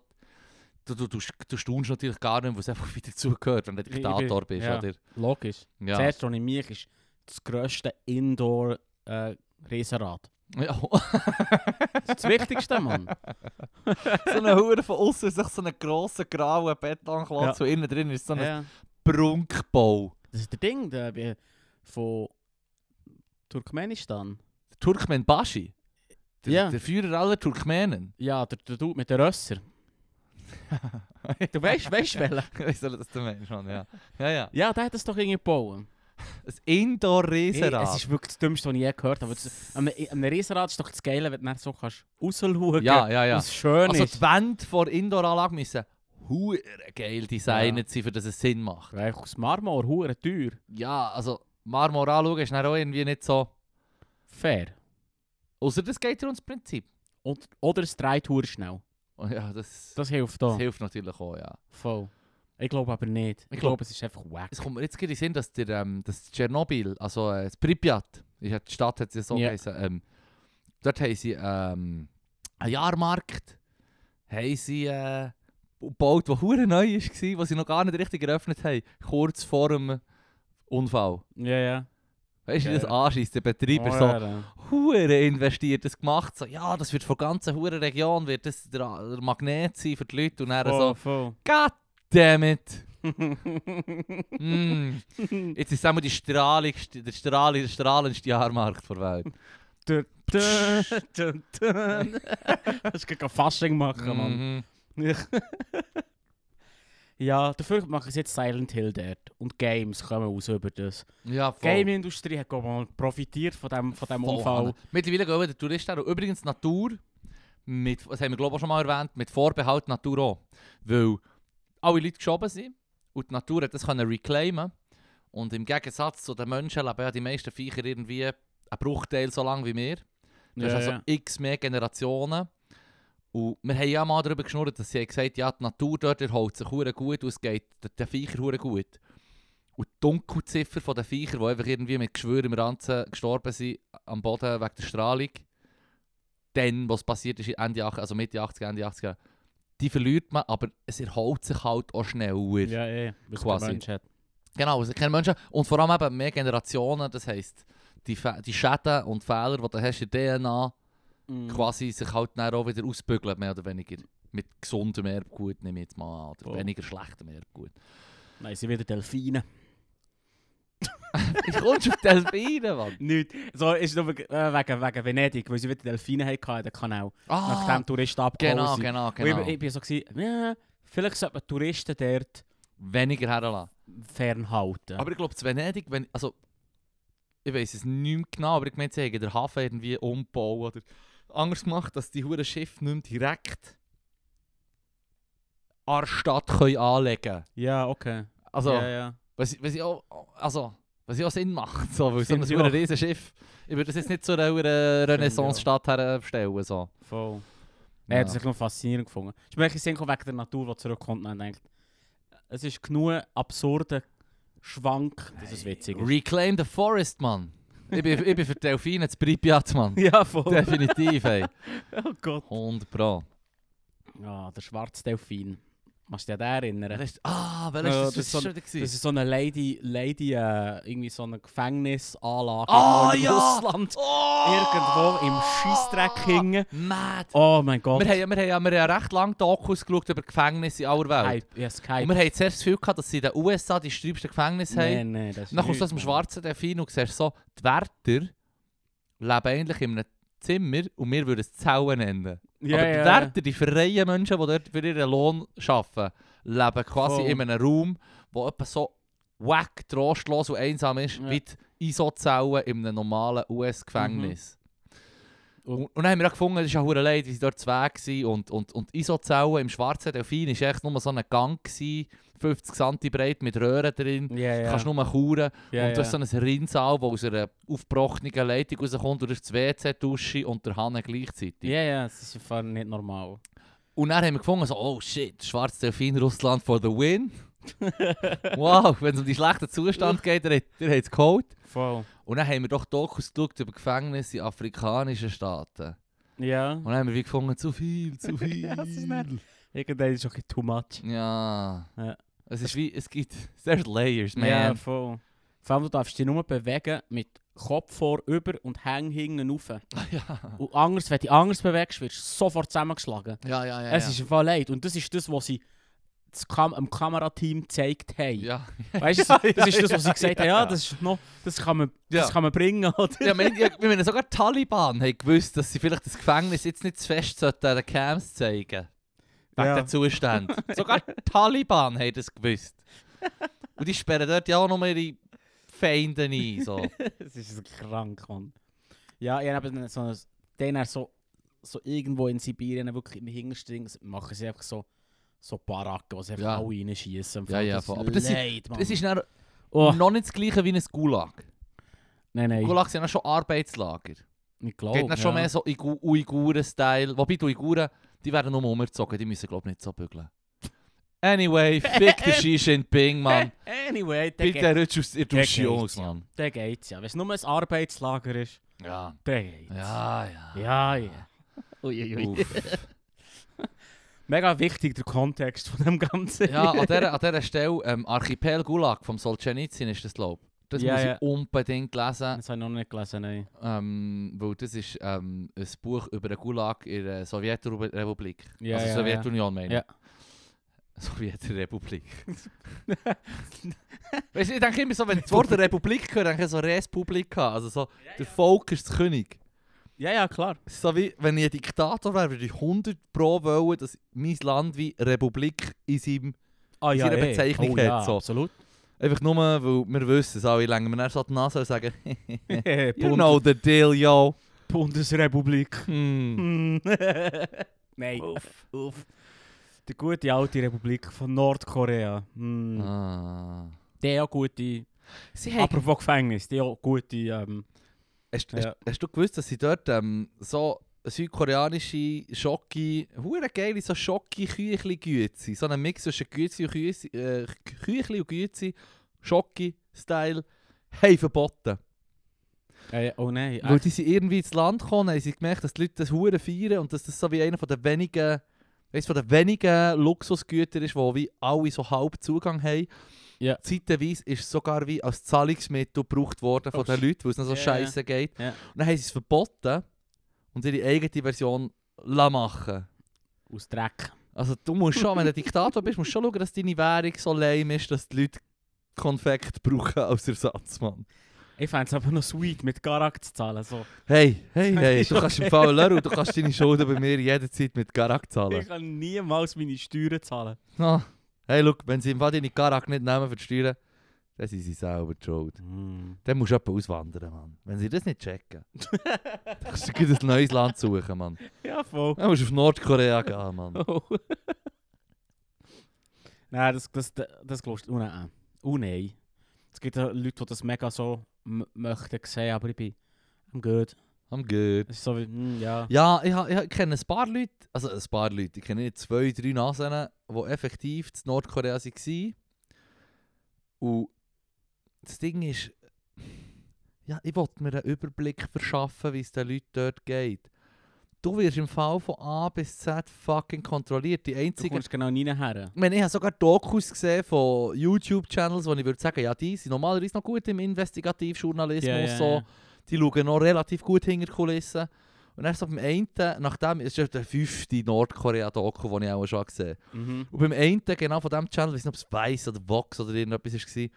Du, du, du, du staunst natürlich gar nicht, was einfach *laughs* wieder zugehört, wenn du bin- Diktator bist, ja. oder? Logisch. Ja. Das erste, was ich mich ist das grösste Indoor-Riesenrad. ja. das ist das Wichtigste, Mann. *laughs* so eine Hure von außen sich so einen grossen grauen Betonklotz Ja. und innen drin ist so ein ja. Prunkbau. Das ist der Ding der, wie- von Turkmenistan. Turkmenbashi. Der, Ja. der Führer aller Turkmenen. *laughs* Ja, der, der Dude mit den Rösser. *laughs* Du weißt, weißt welchen? Weißt du, das du meinst, Mann, ja. Ja, ja. Ja, der hat das doch irgendwie gebaut. Ein Indoor-Riesenrad. Es ist wirklich das Dümmste, was ich je gehört habe. Das- An einem- an einem Riesenrad ist doch das Geile, wenn du so kannst rausschauen Ja, ja, ja. was schön Also ist. die Wände vor Indoor-Anlage müssen hure geil designet sein, für dass es Sinn macht. Ja, aus Marmor, hure teuer. Ja, also Marmor anschauen ist dann auch irgendwie nicht so... Fair. Außer das geht ja ums Prinzip. Und, oder es dreht hure schnell. Oh, ja, das, Das hilft das da. hilft natürlich auch, ja. Voll. Ich glaube aber nicht. Ich, Ich glaube, es ist einfach wack. Es kommt mir jetzt gerade in Sinn, dass, der, ähm, das Tschernobyl, also äh, das Pripyat, die Stadt hat sie so Ja. geheißen, ähm, dort haben sie ähm, einen Jahrmarkt haben sie, äh, gebaut, der hure neu war, was sie noch gar nicht richtig eröffnet haben, kurz vor dem Unfall. Ja, ja. Weißt du, das anschießt? Der Betreiber so Hure. hure investiert, das gemacht, so, ja, das wird von der ganzen hure Region wird das der, der Magnet sein für die Leute und dann Voll, so, voll. God damn it! *laughs* Mm. Jetzt ist es die strahlendste, der, strahl, der strahlendste Jahrmarkt der Welt. Dun, dun, dun, dun. Das kann kein Fasching machen, Mann. Mhm. *laughs* Ja, dafür machen sie jetzt Silent Hill dort. Und Games kommen raus über das. Ja, voll. Game-Industrie hat profitiert von dem, von dem Voll, Unfall. Mittlerweile gehen wieder Touristen auch. Übrigens Natur, mit, das haben wir glaube ich auch schon mal erwähnt, mit Vorbehalt Natur auch. Weil alle Leute geschoben sind und die Natur hat das können reclaimen Und im Gegensatz zu den Menschen leben ja die meisten Viecher irgendwie einen Bruchteil so lang wie wir. Du hast Ja, also ja. x mehr Generationen. Und wir haben ja mal darüber geschnurrt, dass sie haben gesagt ja, die Natur dort erholt sich gut und es geht den- Viechern hure gut. Und die Dunkelziffer von den Viechern, die einfach irgendwie mit Geschwür im Ranzen gestorben sind am Boden wegen der Strahlung, dann, was passiert ist, Ende 80, also Mitte 80, Ende 80, die verliert man, aber es erholt sich halt auch schneller. Ja, eh. Was Quasi. Genau, es kennen Menschen und vor allem eben mehr Generationen, das heisst, die, Fe- die Schäden und Fehler, die du hast in der DNA, Mhm. quasi sich halt dann auch wieder ausbügeln, mehr oder weniger. Mit gesundem Erbgut, nehme ich jetzt mal an, oder Voll. weniger schlechtem Erbgut. Nein, sie wieder Delfine. Ich kommst auf Delfine, Mann. Nicht. So ist nur wegen, äh, wegen, wegen Venedig, weil sie wieder Delfine hatten den Kanal. Ah, Nachdem Touristen abgehauen genau, sind. genau, Und genau. Ich, ich bin so gewesen, ja, vielleicht sollte man Touristen dort Weniger herlassen. fernhalten. Aber ich glaube, zu Venedig, wenn, also, ich weiß es nicht mehr genau, aber ich meine, sie haben den Hafen irgendwie umgebaut oder anders gemacht, dass die hure Schiffe nicht mehr direkt an der Stadt können anlegen können. ja, okay. Also, ja, ja. Was, was, ich auch, also, was ja Sinn macht, so, weil so ein riesen Schiff, ich würde das jetzt nicht zu einer Renaissance-Stadt herstellen, so. Voll. Nein, das habe ich noch faszinierend gefunden. Ich bin wirklich wegen der Natur, die zurückkommt und denkt, es ist genug absurder Schwank, dass es witzig ist. Reclaim the Forest, Mann. ich, bin, ich bin für Delfine zu Pripyat, Mann. *laughs* Ja, voll. Definitiv, ey. *laughs* oh Gott. 100 Pro. Ja, der schwarze Delfin. Musst du dich an den erinnern? Das ist, ah, welches Ja, das, das ist so-? Das ist so eine Lady, Lady äh, irgendwie so eine Gefängnisanlage Ah, in ja! Russland. Oh! Irgendwo im Scheissdreck hingen. Mad. Oh mein Gott. Wir haben, wir, haben, wir haben recht lange Dokus geschaut über Gefängnisse in aller Welt. Hype. Ja, Skype. Und wir haben zuerst das Gefühl gehabt, dass sie in den USA die sträubsten Gefängnisse haben. Nein, nein, das ist dann kommst du aus dem schwarzen Delfin und siehst so, die Wärter leben eigentlich in einem Zimmer und wir würden es Zellen nennen. Ja, Aber die ja. Wärter, die freien Menschen, die dort für ihren Lohn arbeiten, leben quasi Voll. in einem Raum, der etwa so wack, trostlos und einsam ist, Ja. wie die ISO-Zellen in einem normalen US-Gefängnis. Und- Und, dann haben wir auch gefunden, es ist ja hure leid, wie sie dort zu Weg waren. Und, und, und ISO-Zellen im schwarzen Delfin war echt nur so ein Gang, gewesen, 50 cm breit mit Röhren drin. Ja, ja. Kannst nur kauren. ja, und du hast so ein Rinnsal, das aus einer aufgebrochenen Leitung rauskommt. Und du hast das WC, die Dusche und der Hahn gleichzeitig. Ja, ja, das ist nicht normal. Und dann haben wir gefunden, so, oh shit, schwarz Delfin Russland for the win. *laughs* wow, wenn es um die schlechten Zustand geht, der hat hat's geholt. Voll. Und dann haben wir doch Dokus geschaut über Gefängnisse in afrikanischen Staaten. Ja. Und dann haben wir wie gefunden, zu viel, zu *laughs* viel. Ja, das ist nett. Irgendwann ist es auch ein too much. Ja. Ja. Es ist wie, es gibt, *laughs* there's layers, man. Ja, voll. Vor allem, du darfst dich nur bewegen mit Kopf vor, über und Hang hinten rauf. ja. Und anders, wenn du dich anders bewegst, wirst du sofort zusammengeschlagen. Ja, ja, ja. es ja. ist einfach leid. Und das ist das, was sie das Kam dem Kamerateam gezeigt haben. Ja. Weißt du, Ja, *laughs* das ja, ist das, was sie gesagt ja. haben, ja, das ist noch, das kann man, Ja. das kann man bringen, oder? ja, ja, wir meinen, sogar die Taliban haben gewusst, dass sie vielleicht das Gefängnis jetzt nicht zu fest sollten an den Cams zeigen Wegen Ja. den Zuständen. *laughs* Sogar die Taliban haben das gewusst. Und die sperren dort ja auch noch ihre Feinde ein. So. *laughs* das ist so krank, Mann. Ja, ich habe so, den er so, so irgendwo in Sibirien wirklich im Hinterstring machen sie einfach so, so Baracken, wo sie einfach Ja. alle reinschießen. Ja, ja, voll. Aber das ist- leid, Mann. Das ist dann oh, noch nicht das gleiche wie ein Gulag. nein, nein, Gulags sind ja schon Arbeitslager. ich glaube. Geht dann schon mehr so Uigu- Uiguren-Style. Wobei die Uiguren, die werden nur umgezogen, die müssen glaube ich nicht so bügeln. Anyway, *laughs* fick den Xi Jinping, Mann. *laughs* Anyway, der, Bitte geht, rutsch aus der Dusche. Mann. der geht's ja. Wenn es nur ein Arbeitslager ist, Ja. der geht's. Ja, ja. Ja, ja. Uiuiui. Uff. Mega wichtig, der Kontext von dem Ganzen. Ja, an dieser, *laughs* an dieser Stelle, ähm, Archipel Gulag vom Solzhenitsyn ist das, glaube ich. Das Ja, muss ich unbedingt lesen, Das habe ich noch nicht gelesen, nein. ähm, weil das ist ähm, ein Buch über den Gulag in der Sowjetrepublik. Ja, also Sowjetunion, meine ich. Ja. *laughs* Sowjetrepublik. *laughs* weißt du, ich denke immer so, wenn ich das Wort Republik höre, denke ich so Respublika. Also so, der Volk ist der König. Ja, ja, klar. So wie, wenn ich ein Diktator wäre, würde ich 100 Pro wollen, dass mein Land wie Republik in seinem... Ah, ja, seiner eh. Bezeichnung oh, hat, ja, so. absolut. Einfach nur, weil wir wissen es alle länger. Wir dann so die Nase sagen, *laughs* *laughs* you know the deal, yo. Bundesrepublik. Hm. *laughs* Nein. Uff, uff. Die gute alte Republik von Nordkorea. Hm. Ah. Die auch gute... Sie Apropos Gefängnis, die auch gute... Ähm, hast, ja. hast, hast du gewusst, dass sie dort ähm, so südkoreanische Schoki, hure geile so Schoki Küchli Güezi, so ein Mix zwischen Güezi und äh, Küchli und Güezi, Schoki Style, hey verboten. Äh, oh nein. Weil die sind irgendwie ins Land gekommen, haben sie gemerkt, dass die Leute das hure feiern und dass das so wie einer von den wenigen, weißt, von den wenigen Luxusgütern ist, wo wie alle so halb Zugang haben. Ja. Zeitweise ist es sogar wie als Zahlungsmittel gebraucht worden von Oh, den. Leuten, weil es noch so ja. scheiße geht. Ja. Und dann haben sie es verboten und ihre eigene Version machen. Aus Dreck. Also du musst schon, wenn du Diktator bist, musst du schon schauen, dass deine Währung so lame ist, dass die Leute Konfekt brauchen als Ersatz, Mann. Ich fände es aber noch sweet, mit Garak zu zahlen. So. Hey, hey, hey, *laughs* du kannst im. Fall Leru, du kannst deine Schulden bei mir jederzeit mit Garak zahlen. Ich kann niemals meine Steuern zahlen. Ah, hey, look, wenn sie im Fall deine Garak nicht nehmen für die Steuern, dann sind sie selber schuld. Mm. Dann musst du jemanden auswandern, Mann. Wenn sie das nicht checken, dann *laughs* kannst du ein neues Land suchen, Mann. Ja, voll. Dann musst du auf Nordkorea gehen, Mann. *laughs* Oh. nein, das, das, das, das glaubst du. Oh nein. Oh nein. Es gibt Leute, die das mega so möchten sehen, aber ich bin I'm good. I'm good. So wie, mm, ja. Ja, ich, ich, ich kenne ein paar Leute, also ein paar Leute, ich kenne nicht zwei, drei Nasen, die effektiv in Nordkorea waren. Und das Ding ist, ja, ich wollte mir einen Überblick verschaffen, wie es den Leuten dort geht. Du wirst im Fall von A bis Z fucking kontrolliert. Die Du einzigen kommst genau nie her. ich, meine, ich habe sogar Dokus gesehen von YouTube-Channels, wo ich würde sagen, ja, die sind normalerweise noch gut im Investigativjournalismus. so. Die schauen noch relativ gut hinter die Kulissen. Und erst so beim einen, nachdem, es ist der fünfte Nordkorea-Doku, den ich auch schon gesehen habe. Mhm. Und beim einen, genau von diesem Channel, ich weiß nicht, ob es Weiss oder Vox oder irgendetwas war,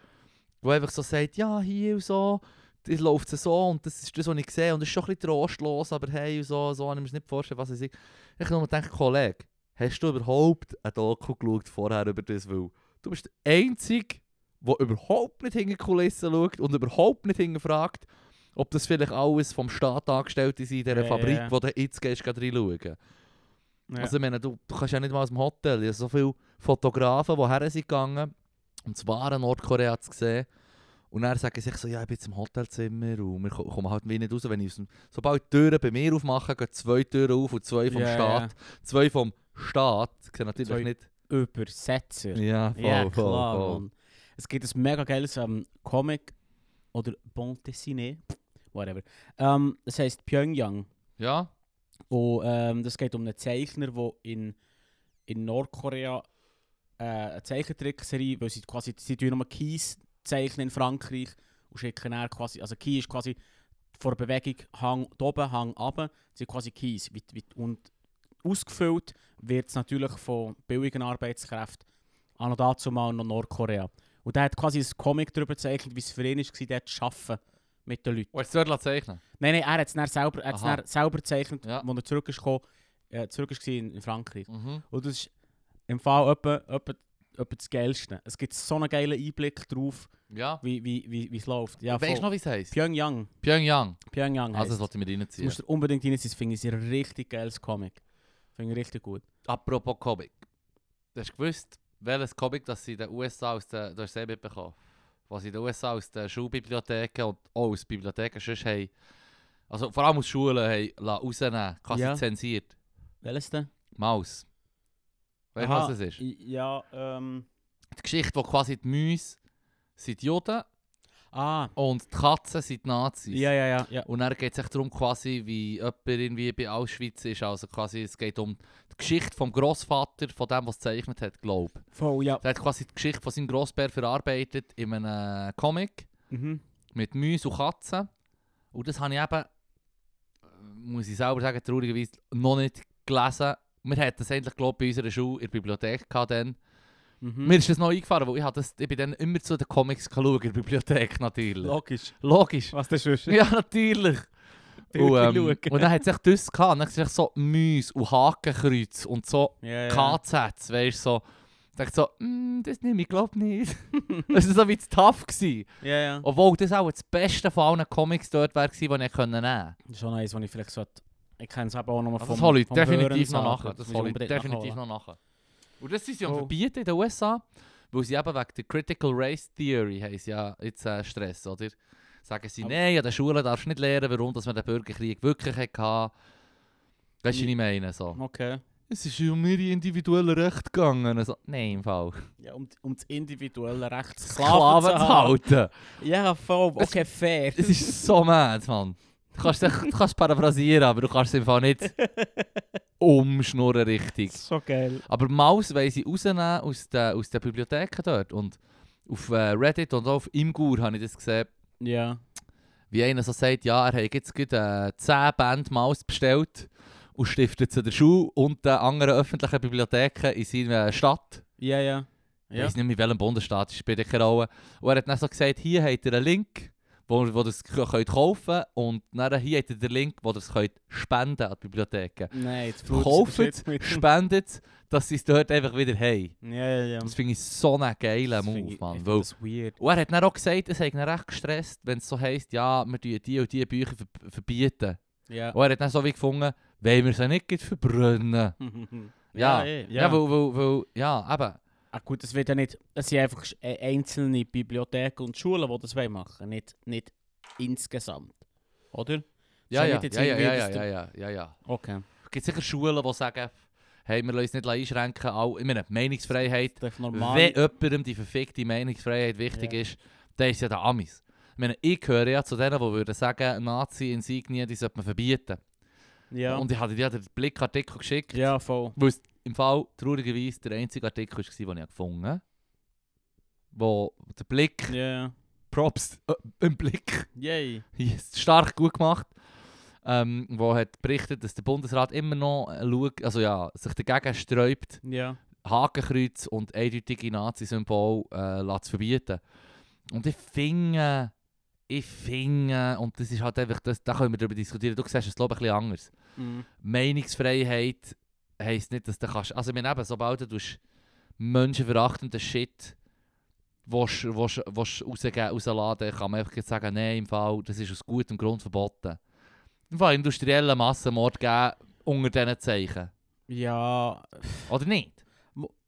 wo einfach so sagt, ja, hier und so, das läuft so und das ist das, was ich sehe. Und das ist schon ein bisschen trostlos, aber hey und so, so ich mir nicht vorstellen, was ich sehe. Ich habe gedacht, Kollege, hast du überhaupt ein Doku geschaut vorher über das? Weil du bist der Einzige, der überhaupt nicht hinter die Kulissen schaut und überhaupt nicht hinterfragt, ob das vielleicht alles vom Staat Angestellte sind in dieser Ja, Fabrik, ja. wo du jetzt gehst, gerade reinschauen. Ja. Also ich meine, du, du kannst ja nicht mal aus dem Hotel. Ich habe so viele Fotografen, die her sind gegangen, um das wahre Nordkorea zu sehen. Und dann sagen sie sich so, ja, ich bin jetzt im Hotelzimmer und wir ko- kommen halt wie nicht raus. Wenn ich dem, sobald die Türen bei mir aufmachen, gehen zwei Türen auf und zwei vom Ja, Staat. Zwei vom Staat. Sehe natürlich Zwei nicht... Übersetzer. Ja, voll, ja, voll, klar, voll. Es gibt ein mega geiles ähm, Comic oder Bon Dessiné, whatever. Ähm, das heisst Pyongyang. Ja? Und ähm, das geht um einen Zeichner, der in, in Nordkorea äh, eine Zeichentrickserie, weil sie quasi sie tun nur Keys zeichnen in Frankreich und schicken dann quasi, also Key ist quasi vor der Bewegung Hang oben, Hang runter, sind quasi Keys. Und ausgefüllt wird es natürlich von billigen Arbeitskräften an und dazu mal noch Nordkorea. Und der hat quasi ein Comic darüber gezeichnet, wie es für ihn war, dort zu arbeiten mit den Leuten. Und jetzt dort zeichnen Nein, nein, er hat es dann selber, er hat's Aha. dann selber gezeichnet, Ja. als er zurück ist gekommen, äh, zurück ist in, in Frankreich. mhm. Und das ist im Fall etwa, etwa, etwa das Geilste. Es gibt so einen geilen Einblick drauf, Ja. wie wie wie wie es läuft. Ja, weißt du noch, wie es heisst? Pyongyang. Pyongyang. Pyongyang Also, das heisst. wollte ich mir Das reinziehen. musst du unbedingt reinziehen, das finde ich ein richtig geiles Comic. Finde ich richtig gut. Apropos Comic. Du hast gewusst, welches Comic das sie in den USA aus den, du hast es mitbekommen, was in den USA aus den Schulbibliotheken und auch aus Bibliotheken sonst haben, also vor allem aus Schulen haben lassen rausnehmen, quasi Ja. zensiert. Welches denn? Maus. Weißt du, Aha, was das ist? i- Ja, ähm... Die Geschichte, wo quasi die Mäuse sind die Juden Ah, und die Katzen sind die Nazis. ja, ja, ja. ja. Und dann geht es echt darum, quasi, wie jemand irgendwie bei Auschwitz ist. Also quasi, es geht um die Geschichte vom Großvater, von dem, was gezeichnet hat, glaube ich. Voll, ja. Er hat quasi die Geschichte von seinem Grossbär verarbeitet in einem Comic Mhm. mit Mäusen und Katzen. Und das habe ich eben, äh, muss ich selber sagen, traurigerweise noch nicht gelesen. Wir hatten das eigentlich, glaube ich, bei unserer Schule in der Bibliothek gehabt dann. Mhm. Mir ist das noch eingefahren, weil ich, das, ich bin dann immer zu den Comics geschaut, in der Bibliothek natürlich. Logisch. Logisch. Was das ist? Ja, natürlich. Und, ähm, schauen. und dann hat es echt das gehabt. Dann hat es so Mäuse und Hakenkreuz und so Ja, ja. KZ, weißt so. Ich dachte so, mm, das nehme ich glaube nicht. *laughs* das war so wie zu tough. Gewesen. Ja, ja. Obwohl das auch das Beste von allen Comics dort gewesen, die ich nehmen konnte. Das ist schon eins, was ich vielleicht sollte... Ich kenne es eben auch nochmal Also vom das hole ich definitiv Hören noch nachher. Das hole ich definitiv noch nachher. Und das sie am Oh. Verbieten in den USA, weil sie eben wegen der Critical Race Theory haben sie ja jetzt äh, Stress, oder? Sagen sie, Aber- nein, an der Schule darfst du nicht lernen, warum dass man den Bürgerkrieg wirklich hatte. Weißt du, was ich meine? So. Okay. Es ist um ihre individuellen Rechte gegangen. Also, nein, im Fall. Ja, um, um das individuelle Recht Sklaven zu halten. Ja, voll. Es- Okay, fair. Es ist so mad, Mann. Du kannst, du kannst paraphrasieren, aber du kannst es im Fall nicht *laughs* umschnurren richtig. so geil. Aber Maus wollen sie rausnehmen aus den, aus den Bibliotheken dort. Und auf äh, Reddit und auch auf Imgur habe ich das gesehen, Ja. wie einer so sagt, ja, er hat jetzt gerade äh, 10 Band Maus bestellt und stiftet sie der Schule und den anderen öffentlichen Bibliotheken in seiner Stadt. Ja, ja. Ich Ja. weiß nicht mehr, in welchem Bundesstaat, das spielt keine Rolle. Und er hat dann so gesagt, hier habt ihr einen Link, wo, wo ihr es könnt kaufen und dann hier habt ihr den Link, wo ihr es könnt spenden an die Bibliotheken. Nein, jetzt Kauft spendet dass sie es dort einfach wieder haben. Ja, ja, ja. Das finde ich so einen geilen Move, Mann. Weil, das weird. und er hat dann auch gesagt, es hat ihn recht gestresst, wenn es so heisst, ja, wir tun die und die Bücher ver verbieten. Ja. Und er hat dann so wie gefunden, wollen wir sie nicht verbrennen? *laughs* Ja, ja, Ja, weil, weil, weil, ja, eben. Ah, gut, es wird ja nicht. Es sind einfach äh, einzelne Bibliotheken und Schulen, die das wollen machen nicht, nicht insgesamt. Oder? Ja, ja, ja, ja, ja, ja, ja, ja, ja. Okay. Es gibt sicher Schulen, die sagen, hey, wir lassen uns nicht einschränken. Auch, ich meine, Meinungsfreiheit. Wenn jemandem die verfickte Meinungsfreiheit wichtig Ja. ist, dann ist ja der Amis. Ich meine, ich gehöre ja zu denen, die würden sagen, Nazi-Insignien, die sollte man verbieten. ja. Und ich hatte dir den Blickartikel geschickt, ja, voll. weil es im Fall traurigerweise der einzige Artikel war, den ich gefunden habe. Wo der Blick, ja. Props äh, im Blick, Yay. stark gut gemacht, ähm, wo hat berichtet, dass der Bundesrat immer noch äh, schaut, also ja, sich dagegen sträubt, Ja. Hakenkreuz und eindeutige Nazi-Symbol äh, zu verbieten. Und ich finde, ich finde, und das ist halt einfach, das, da können wir darüber diskutieren, du siehst es glaube ich ein bisschen anders. Mhm. Meinungsfreiheit heisst nicht, dass du kannst, also meine eben, sobald du menschenverachtenden Shit willst, willst, willst rausgeben, rausladen, kann man einfach sagen, nein, im Fall, das ist aus gutem Grund verboten. Im Fall industriellen Massenmord geben unter diesen Zeichen. Ja. Oder nicht?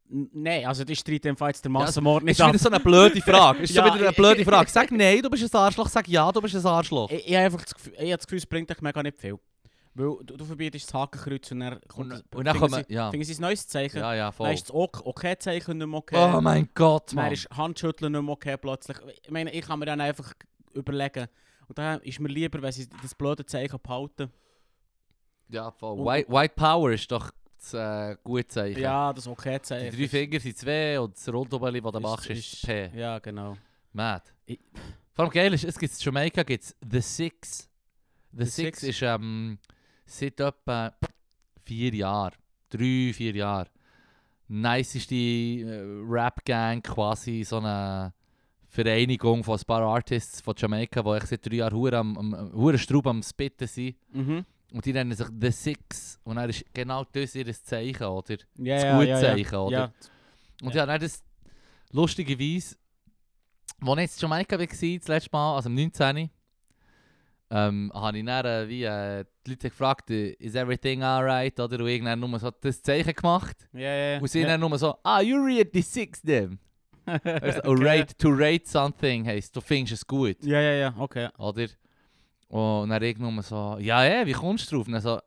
Nein, also die streiten im Fall jetzt der Ja, Massenmord Ist nicht wieder ab. so eine blöde Frage. Ist *laughs* Ja, so wieder eine blöde Frage. Sag nein, du bist ein Arschloch. Sag ja, du bist ein Arschloch. Ich, ich habe einfach das Gefühl, ich habe das Gefühl, es bringt euch mega nicht viel. Weil du, du verbietest das Hakenkreuz und dann kommt Und, dann kommen... sie, Ja, finden sie ein neues Zeichen. ja, ja, Dann voll. ist das OK- Okay-Zeichen nicht mehr okay. Oh mein Gott, Dann Mann. ist Handschütteln nicht mehr okay plötzlich. Ich meine, ich kann mir dann einfach überlegen. Und dann ist mir lieber, wenn sie das blöde Zeichen behalten. Ja, voll. Und- White, White Power ist doch das äh, gute Zeichen. Ja, das Die Okay-Zeichen. drei Finger sind zwei und das Rundumeli, das du Ist- machst, ist, ist- P. Ja, genau. Mad. Ich- Vor allem geil ist, es gibt in Jamaica gibt's The Six. The, The Six, Six? ist ähm, seit etwa vier Jahren, drei, vier Jahren, niceste äh, Rap-Gang, quasi so eine Vereinigung von ein paar Artists von Jamaica, die ich seit drei Jahren hure am, am, hure Straub am Spitten sind. Mhm. Und die nennen sich The Six. Und dann ist genau das ihr Zeichen, oder? Ja, Das ja, gute ja, Zeichen, ja. oder? Ja. Und Ja. ja, dann das lustigerweise, als ich jetzt in Jamaika war, das letzte Mal, also am 19. Ähm, habe ich dann äh, wie äh, die Leute gefragt, is everything alright? Oder und irgendwann nur so das Zeichen gemacht. Ja, ja, ja. Und sie ja. dann nur so, ah, you read the six them. *laughs* Also, oh, Okay. rate, to rate something heisst, du findest es gut, Ja, ja, ja, okay. oder? Und dann ich nur so, ja, ja, wie kommst du drauf? Und dann so,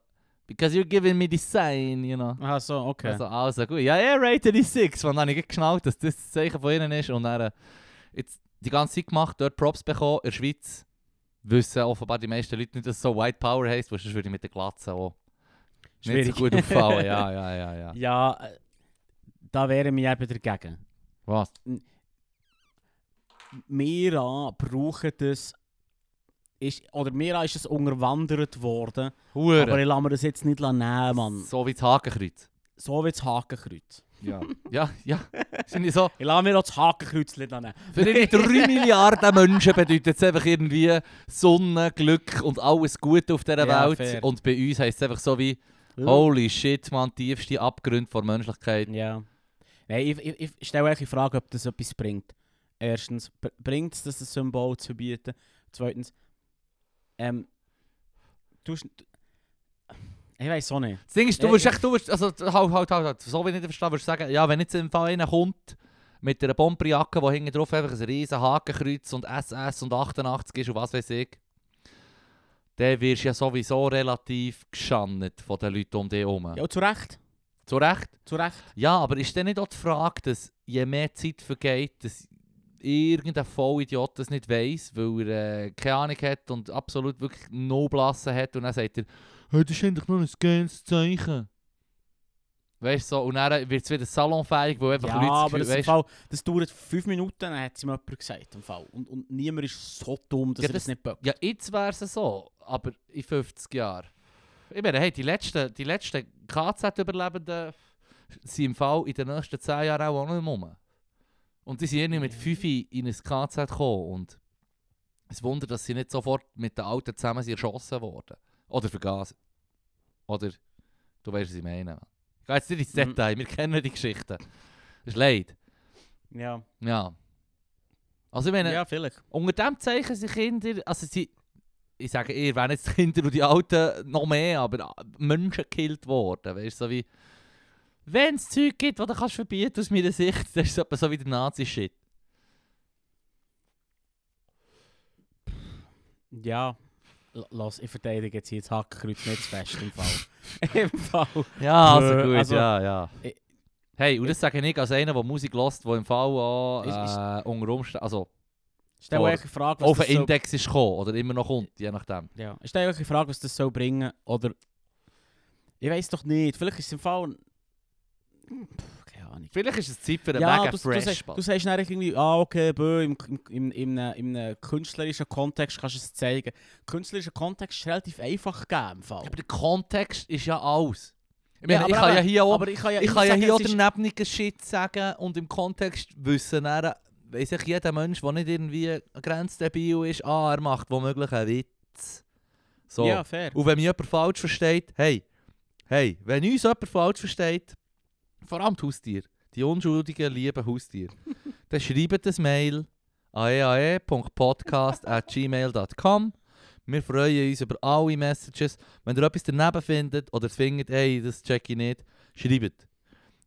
because you're giving me the sign, you know. Aha, so, okay. Also, also gut. Ja, ja, rate die 6. Und dann habe ich geschnallt, dass das das Zeichen von ihnen ist. Und dann äh, jetzt die ganze Zeit gemacht, dort Props bekommen. In der Schweiz wissen offenbar die meisten Leute nicht, dass es so White Power heisst, weil sonst würde ich mit der Glatze auch nicht so Schwierig. gut auffallen. *laughs* Ja, ja, ja, ja. Ja, äh, da wären wir eben dagegen. Was? Mira brauchen das. Ist, oder Mira ist es unterwandert worden. Aber Hure. ich lasse mir das jetzt nicht nehmen, Mann. So wie das Hakenkreuz. So wie das Hakenkreuz. Ja. *laughs* ja, ja. Sind die so? Ich lasse mir auch das Hakenkreuz nicht nehmen. Für die 3 *laughs* Milliarden Menschen bedeutet es einfach irgendwie Sonne, Glück und alles Gute auf dieser Ja, Welt. fair. Und bei uns heisst es einfach so wie, holy shit, man, tiefste Abgründe der Menschlichkeit. Ja. Nein, ich, ich, ich stelle euch die Frage, ob das etwas bringt. Erstens, br- bringt es das, das Symbol zu verbieten? Zweitens, ähm, du, ich weiß auch nicht. Das Ding ist, du Ja, wirst ich- echt, du wirst, also halt, halt, halt, halt, so wie ich nicht verstehe, würdest du sagen, ja, wenn jetzt im Fall einer kommt mit einer Bomberjacke, wo hinten drauf einfach ein riesen Hakenkreuz und SS und 88 ist und was weiß ich, dann wirst du ja sowieso relativ geschandet von den Leuten um dich herum. Ja, zu Recht. Zu Recht? Zu Recht. Ja, aber ist dann nicht auch die Frage, dass je mehr Zeit vergeht, dass irgendein Vollidiot das nicht weiss, weil er äh, keine Ahnung hat und absolut wirklich no Blassen hat und dann sagt er, hey, das ist eigentlich nur ein geiles Zeichen. Weißt du, so, und dann wird es wieder salonfähig, weil einfach ja, Leute das aber das, im weisst- Fall, das dauert fünf Minuten, dann hat es ihm jemand gesagt. Im Fall. Und, und niemand ist so dumm, dass Ja, er das das- nicht böckt. Ja, jetzt wäre es so, aber in 50 Jahren. Ich meine, hey, die letzten, die letzten KZ-Überlebenden sind im Fall in den nächsten 10 Jahren auch noch nicht mehr rum. Und die sind irgendwie mit Ja. 5 in ein KZ gekommen. Und es Wunder, dass sie nicht sofort mit den Alten zusammen erschossen wurden. Oder vergasen. Oder, du weißt, was ich meine. Ich gehe jetzt nicht ins Mhm. Detail, wir kennen die Geschichten. Das ist leid. Ja. Ja. Also ich meine, ja, vielleicht. unter dem Zeichen sind Kinder, also sie, ich sage eher, wären jetzt die Kinder und die Alten noch mehr, aber Menschen gekillt worden, weißt du, so wie, wenn es Zeug gibt, das du kannst verbieten aus meiner Sicht, das ist etwa so wie der Nazi-Shit. Ja. L- Lass, ich verteidige jetzt hier das Hackenkreuz nicht zu fest im Fall. *laughs* Im Fall. Ja, also Nö, gut, also, ja, ja. ich- Hey, und das sage ich als einer, der Musik hört, der im Fall auch Ist- ist- äh, unter Umständen, also Stell euch eine Frage, was auf den Index ist gekommen, oder immer noch kommt, je nachdem. ja. Stell euch eine Frage, was das soll bringen. Oder... Ich weiß doch nicht. Vielleicht ist es im Fall... Ahnung. Vielleicht ist es Zeit für einen Ja, mega du, du, fresh sagst, Ball. du sagst dann irgendwie, ah okay, bö, im, im, im, im, künstlerischen Kontext kannst du es zeigen. Künstlerischer Kontext ist relativ einfach gegeben im Fall. Ja, aber der Kontext ist ja alles. Ich, Ja, meine, ich aber kann ja hier auch ich kann ja, Ich kann ja sagen, hier auch ist- daneben Shit sagen und im Kontext wissen dann, weiss ich, jeder Mensch, der nicht irgendwie grenzdebil ist, ah, er macht womöglich einen Witz. So. Ja, fair. Und wenn mich jemand falsch versteht, hey, hey, wenn uns jemand falsch versteht, vor allem die Haustiere, die unschuldigen, lieben Haustiere, *laughs* dann schreibt ein Mail an eae.podcast.gmail.com. Wir freuen uns über alle Messages. Wenn ihr etwas daneben findet oder findet, hey, das check ich nicht, schreibt.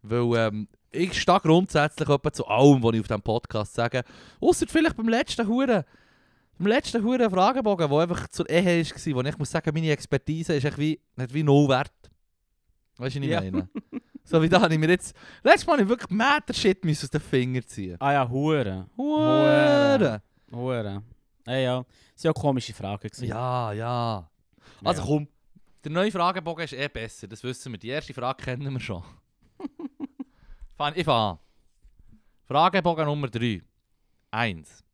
Weil ähm, ich stehe grundsätzlich zu allem, was ich auf diesem Podcast sage. Außer vielleicht beim letzten Huren. Beim letzten Huren Fragebogen, der einfach zur Ehe war, wo ich muss sagen, meine Expertise ist echt wie, hat wie null Wert. Weißt du, was ich meine? *laughs* so wie da habe ich mir jetzt... Letztes Mal habe ich wirklich Meter-Shit müssen aus den Fingern ziehen. Ah ja, Hure. Hure! Hure. Ja, ja. Das waren ja komische Fragen. gewesen. Ja, ja. Also komm, der neue Fragebogen ist eh besser, das wissen wir. Die erste Frage kennen wir schon. *laughs* Ich fange an. Fragebogen Nummer 3. 1.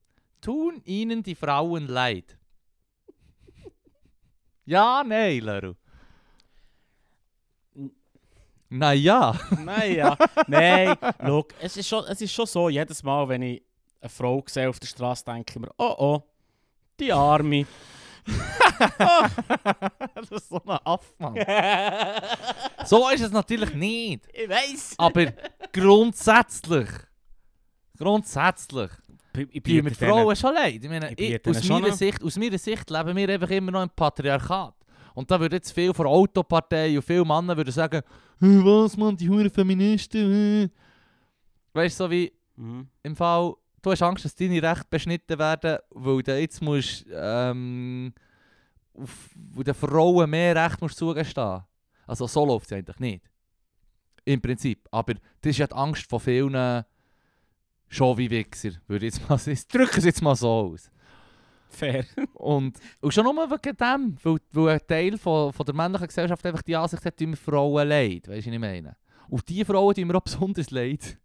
Tun Ihnen die Frauen leid? *laughs* ja, nein, Leru. N- Naja. Nein, schau, es ist, schon, es ist schon so, jedes Mal, wenn ich eine Frau sehe auf der Straße, denke ich mir, oh oh, die Arme. *laughs* das ist so ein Affmann. *laughs* so ist es natürlich nicht. ich weiß. Aber grundsätzlich. Grundsätzlich. ich Die mit Frauen schon leid. Ich meine, Ich aus, meiner. Sicht, aus meiner Sicht leben wir einfach immer noch im Patriarchat. Und da würde jetzt viel von Autopartei und viele Männer würden sagen, «Hey, was man, die huren Feministen. Weißt du, so wie Mhm. im Fall, du hast Angst, dass deine Rechte beschnitten werden, weil du jetzt musst, ähm, auf, wo den Frauen mehr Recht musst zugestehen. Also so läuft es eigentlich nicht. Im Prinzip. Aber das ist ja die Angst von vielen schon wie Wichser, würde ich jetzt mal sagen. Drücken es jetzt mal so aus. Fair. *laughs* Und, und schon nur wegen dem, weil, weil ein Teil von, von der männlichen Gesellschaft einfach die Ansicht hat, tun wir Frauen leid, weißt du, was ich meine? Und die Frauen tun mir auch besonders leid,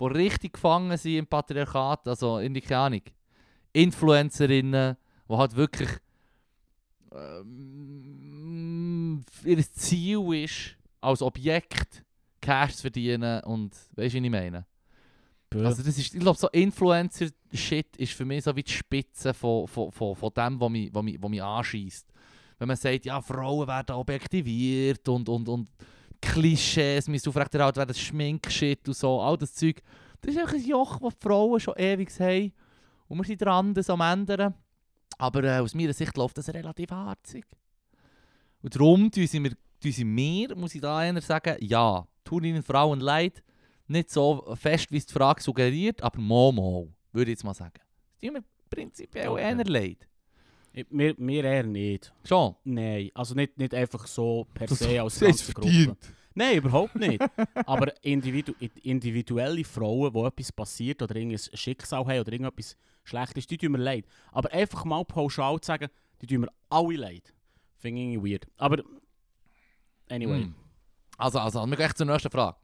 die richtig gefangen sind im Patriarchat, also in die Ahnung, Influencerinnen, die halt wirklich ähm, ihr Ziel ist, als Objekt Cash zu verdienen und weißt du, was ich meine? Also das ist, ich glaube, so Influencer-Shit ist für mich so wie die Spitze von, von, von, von dem, was mich, was mich, was mich anschießt. Wenn man sagt, ja, Frauen werden objektiviert und, und, und Klischees müssen aufrechterhalten werden, Schminkshit und so, all das Zeug. Das ist einfach ein Joch, das die Frauen schon ewig haben. Und wir sind dran, das am ändern. Aber äh, aus meiner Sicht läuft das relativ harzig. Und darum tun sie mir, tun sie mir, muss ich da einer sagen, ja, tun ihnen Frauen leid, nicht so fest, wie es die Frage suggeriert, aber mal, würde ich jetzt mal sagen. Es tut mir prinzipiell Okay. eher leid. Ich- Mir, mir eher nicht. Schon. Nein, also nicht, nicht einfach so per Das- se als ganze Gruppe. verdient. Nein, überhaupt nicht. *laughs* Aber individu individuelle Frauen, wo etwas passiert oder irgendein Schicksal haben oder irgendetwas Schlechtes, die tun mir leid. Aber einfach mal pauschal zu sagen, die tun mir alle leid. Finde ich irgendwie weird. Aber anyway. Hm. Also, also, wir gehen zur nächsten Frage.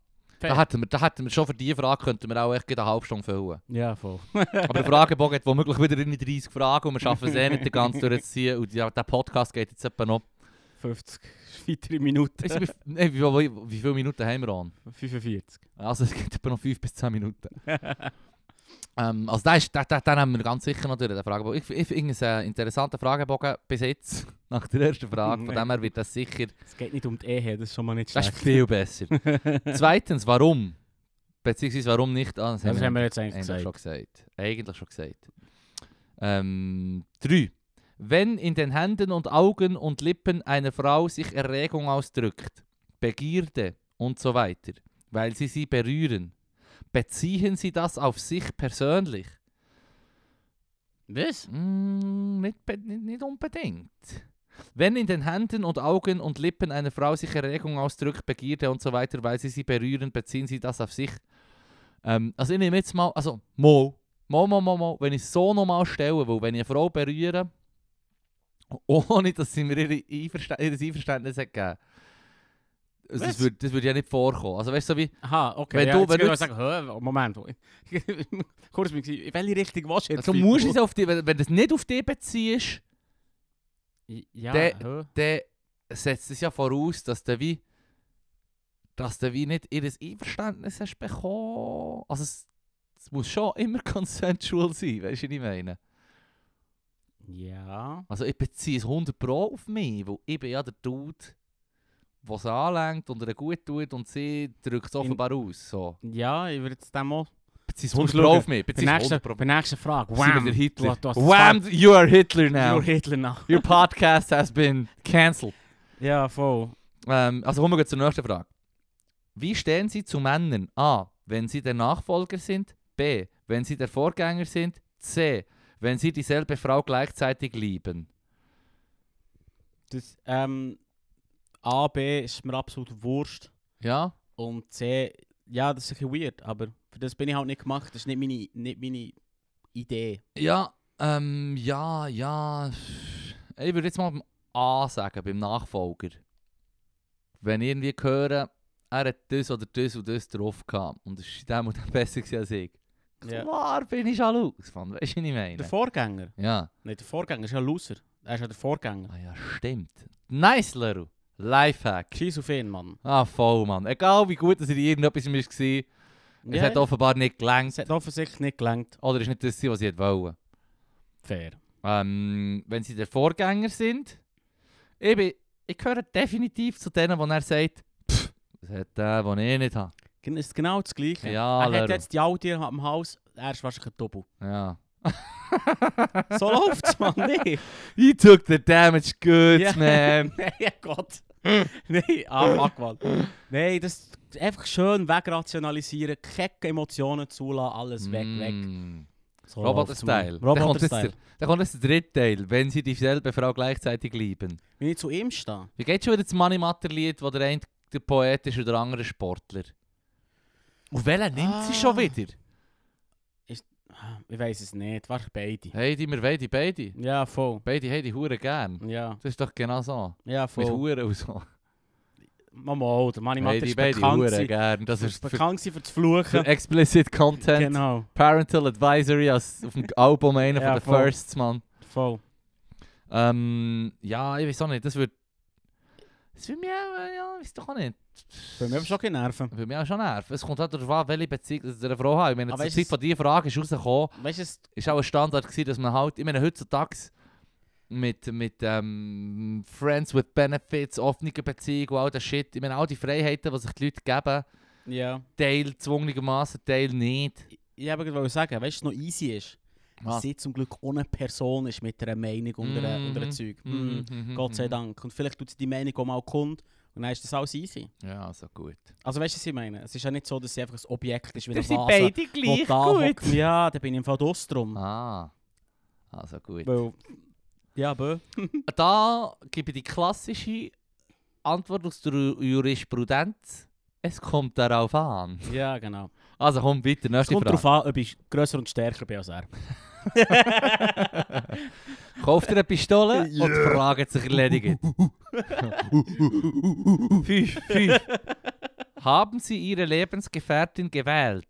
Da hätten, wir, da hätten wir schon für diese Frage könnten wir auch echt eine halbe Stunde füllen. Ja, voll. *laughs* Aber der Fragebogen hat womöglich wieder in 30 Fragen und wir schaffen es eh nicht, den ganzen durchzuziehen. Und ja, der Podcast geht jetzt etwa noch... 50 *laughs* weitere Minuten. Du, wie, nee, wie, wie, wie viele Minuten haben wir an? 45. Also es geht etwa noch 5 bis 10 Minuten. *laughs* ähm, also den, ist, den, den haben wir ganz sicher noch durch, den Fragebogen. Ich, ich finde es ein interessanter Fragebogen bis jetzt, *laughs* nach der ersten Frage. Von dem her wird das sicher... Es geht nicht um die Ehe, das ist schon mal nicht Das schlecht. ist viel besser. *laughs* Zweitens, warum? Beziehungsweise warum nicht? Ah, das das haben wir jetzt eigentlich eigentlich schon gesagt. gesagt. Eigentlich schon gesagt. Ähm, drei. Wenn in den Händen und Augen und Lippen einer Frau sich Erregung ausdrückt, Begierde und so weiter, weil sie sie berühren, beziehen sie das auf sich persönlich? Was? Mm, nicht, nicht, nicht unbedingt. Wenn in den Händen und Augen und Lippen einer Frau sich Erregung ausdrückt, Begierde und so weiter, weil sie sie berühren, beziehen sie das auf sich. Ähm, also ich nehme jetzt mal, also mo, mo, mo, mo, mo, wenn ich es so nochmal stelle, weil wenn ich eine Frau berühre, *laughs* ohne dass sie mir ihre Einverstä ihr Einverständnis hat gegeben, also das Was? würde das würd ja nicht vorkommen. Also weißt du, so wie, Aha, okay. Wenn ja, du- wenn du sagen, hä, Moment. *laughs* Kurz mal, in welche Richtung willst du jetzt? also musst du es auf die, wenn, wenn du es nicht auf dich beziehst, Ja, Der- hä? dann setzt es ja voraus, dass du wie, dass du wie nicht ihr Einverständnis hast bekommen. Also es, es muss schon immer *laughs* consensual sein, weißt du, was ich meine? Ja. Also ich beziehe es 100 Pro auf mich, weil ich bin ja der Dude, der es anlenkt und ihr gut tut und sie drückt es In- offenbar aus. So. Ja, ich würde jetzt dem mal... Es Zum 100 Pro auf mich. Es nächsten, 100 Pro. bei der nächsten Frage. Wham! Hitler. Du, du Wham! You are Hitler now. You're Hitler nach. Your podcast has been cancelled. Ja, voll. Ähm, also kommen wir zur nächsten Frage. Wie stehen Sie zu Männern? A. Wenn sie der Nachfolger sind. B. Wenn sie der Vorgänger sind. C. Wenn sie dieselbe Frau gleichzeitig lieben. Das, ähm, A, B ist mir absolut Wurst. Ja? Und C, ja, das ist ein bisschen weird, aber für das bin ich halt nicht gemacht. Das ist nicht meine, nicht meine Idee. Ja, ähm, ja, ja. Ich würde jetzt mal beim A sagen, beim Nachfolger. Wenn ich irgendwie höre, er hat das oder das und das drauf gehabt und es ist dem und dem besser gewesen als ich. Ja. Klar bin ich jaloux, Mann. Weißt du, was ich meine? Der Vorgänger? Ja. Nein, der Vorgänger ist ja Loser. Er ist ja der Vorgänger. Ah ja, stimmt. Nice, Leru. Lifehack. Scheiß auf ihn, Mann. Ah, voll, Mann. Egal wie gut dass er in irgendetwas war, es hat offenbar nicht es gelangt. hat offensichtlich nicht gelangt. Oder ist nicht das, was sie wollte. Fair. Ähm, wenn sie der Vorgänger sind, ich, bin, ich gehöre definitiv zu denen, wo er sagt, pff, das hat der, den ich nicht habe. Es ist genau das Gleiche. Ja, er hat jetzt die Audi am Haus, er ist wahrscheinlich ein Doppel. Ja. *laughs* So läuft's, Mann. Nee. You took the damage good, Ja. man. *laughs* Nein, Gott. Nein, ah, fuck, Mann. Nein, das einfach schön wegrationalisieren, kecke Emotionen zulassen, alles weg, weg. Mm. So Roboter-Style. Roboter-Style. Dann kommt jetzt der dritte Teil, wenn sie dieselbe Frau gleichzeitig lieben. Wenn ich zu ihm stehe. Wie geht schon wieder das Money-Matter-Lied, wo der eine der Poet ist und der andere Sportler? Und welcher nimmt sie schon Ah. wieder? Ah, Ich weiß es nicht, wahrscheinlich beide. Hey, die wir beide, beide. Ja, voll. Beide haben die Hure gern. Ja, Das ist doch genau so. ja, Mit voll. Hure und so. Mama, der Manni Matter Beide, ist beide bekannt, Hure gewesen- gern. Das für, ist für, bekannt gewesen für das für Fluchen. explicit Content. Genau, Parental Advisory als auf dem Album einer Ja, von den voll. Firsts, Mann. voll. Ähm, ja, ich weiß auch nicht. Das wird... Das würde mich auch... äh, Ja, weiß doch auch nicht. Bei mir schon generven. Würde mich auch schon nerven. Es kommt halt darauf an, welche Beziehung dass du eine Frau hast. Ich meine, Aber zur Zeit es- von dieser Frage ist rausgekommen, Weißt es- ist auch ein Standard gewesen, dass man halt, ich meine, heutzutage mit, mit ähm, Friends with Benefits, offene Beziehung und all das Shit, ich meine, all die Freiheiten, die sich die Leute geben, ja. Teil zwungenermaßen, Teil nicht. Ich wollte gerade sagen, weißt du, was noch easy ist? Was? Sie zum Glück ohne Person ist mit einer Meinung und einer, und einer Mhm. Zeug. Mhm. mhm, Gott sei mhm. Dank. Und vielleicht tut sie die Meinung auch mal kund und dann ist das alles easy. Ja, so gut. Also weißt du, was ich meine? Es ist ja nicht so, dass sie einfach ein Objekt ist wie *laughs* eine sind Vase. beide wo gleich da gut. hockt. Ja, da bin ich im Fall drum. Ah, also gut. Weil Ja, bö. *laughs* Da gebe ich die klassische Antwort aus der Jurisprudenz. Es kommt darauf an. Ja, genau. Also komm bitte, Es nächste kommt Frage. darauf an, ob ich grösser und stärker bin als er. *laughs* *laughs* Kauft ihr eine Pistole und die Frage hat sich erledigt. fünf, fünf. Haben Sie Ihre Lebensgefährtin gewählt?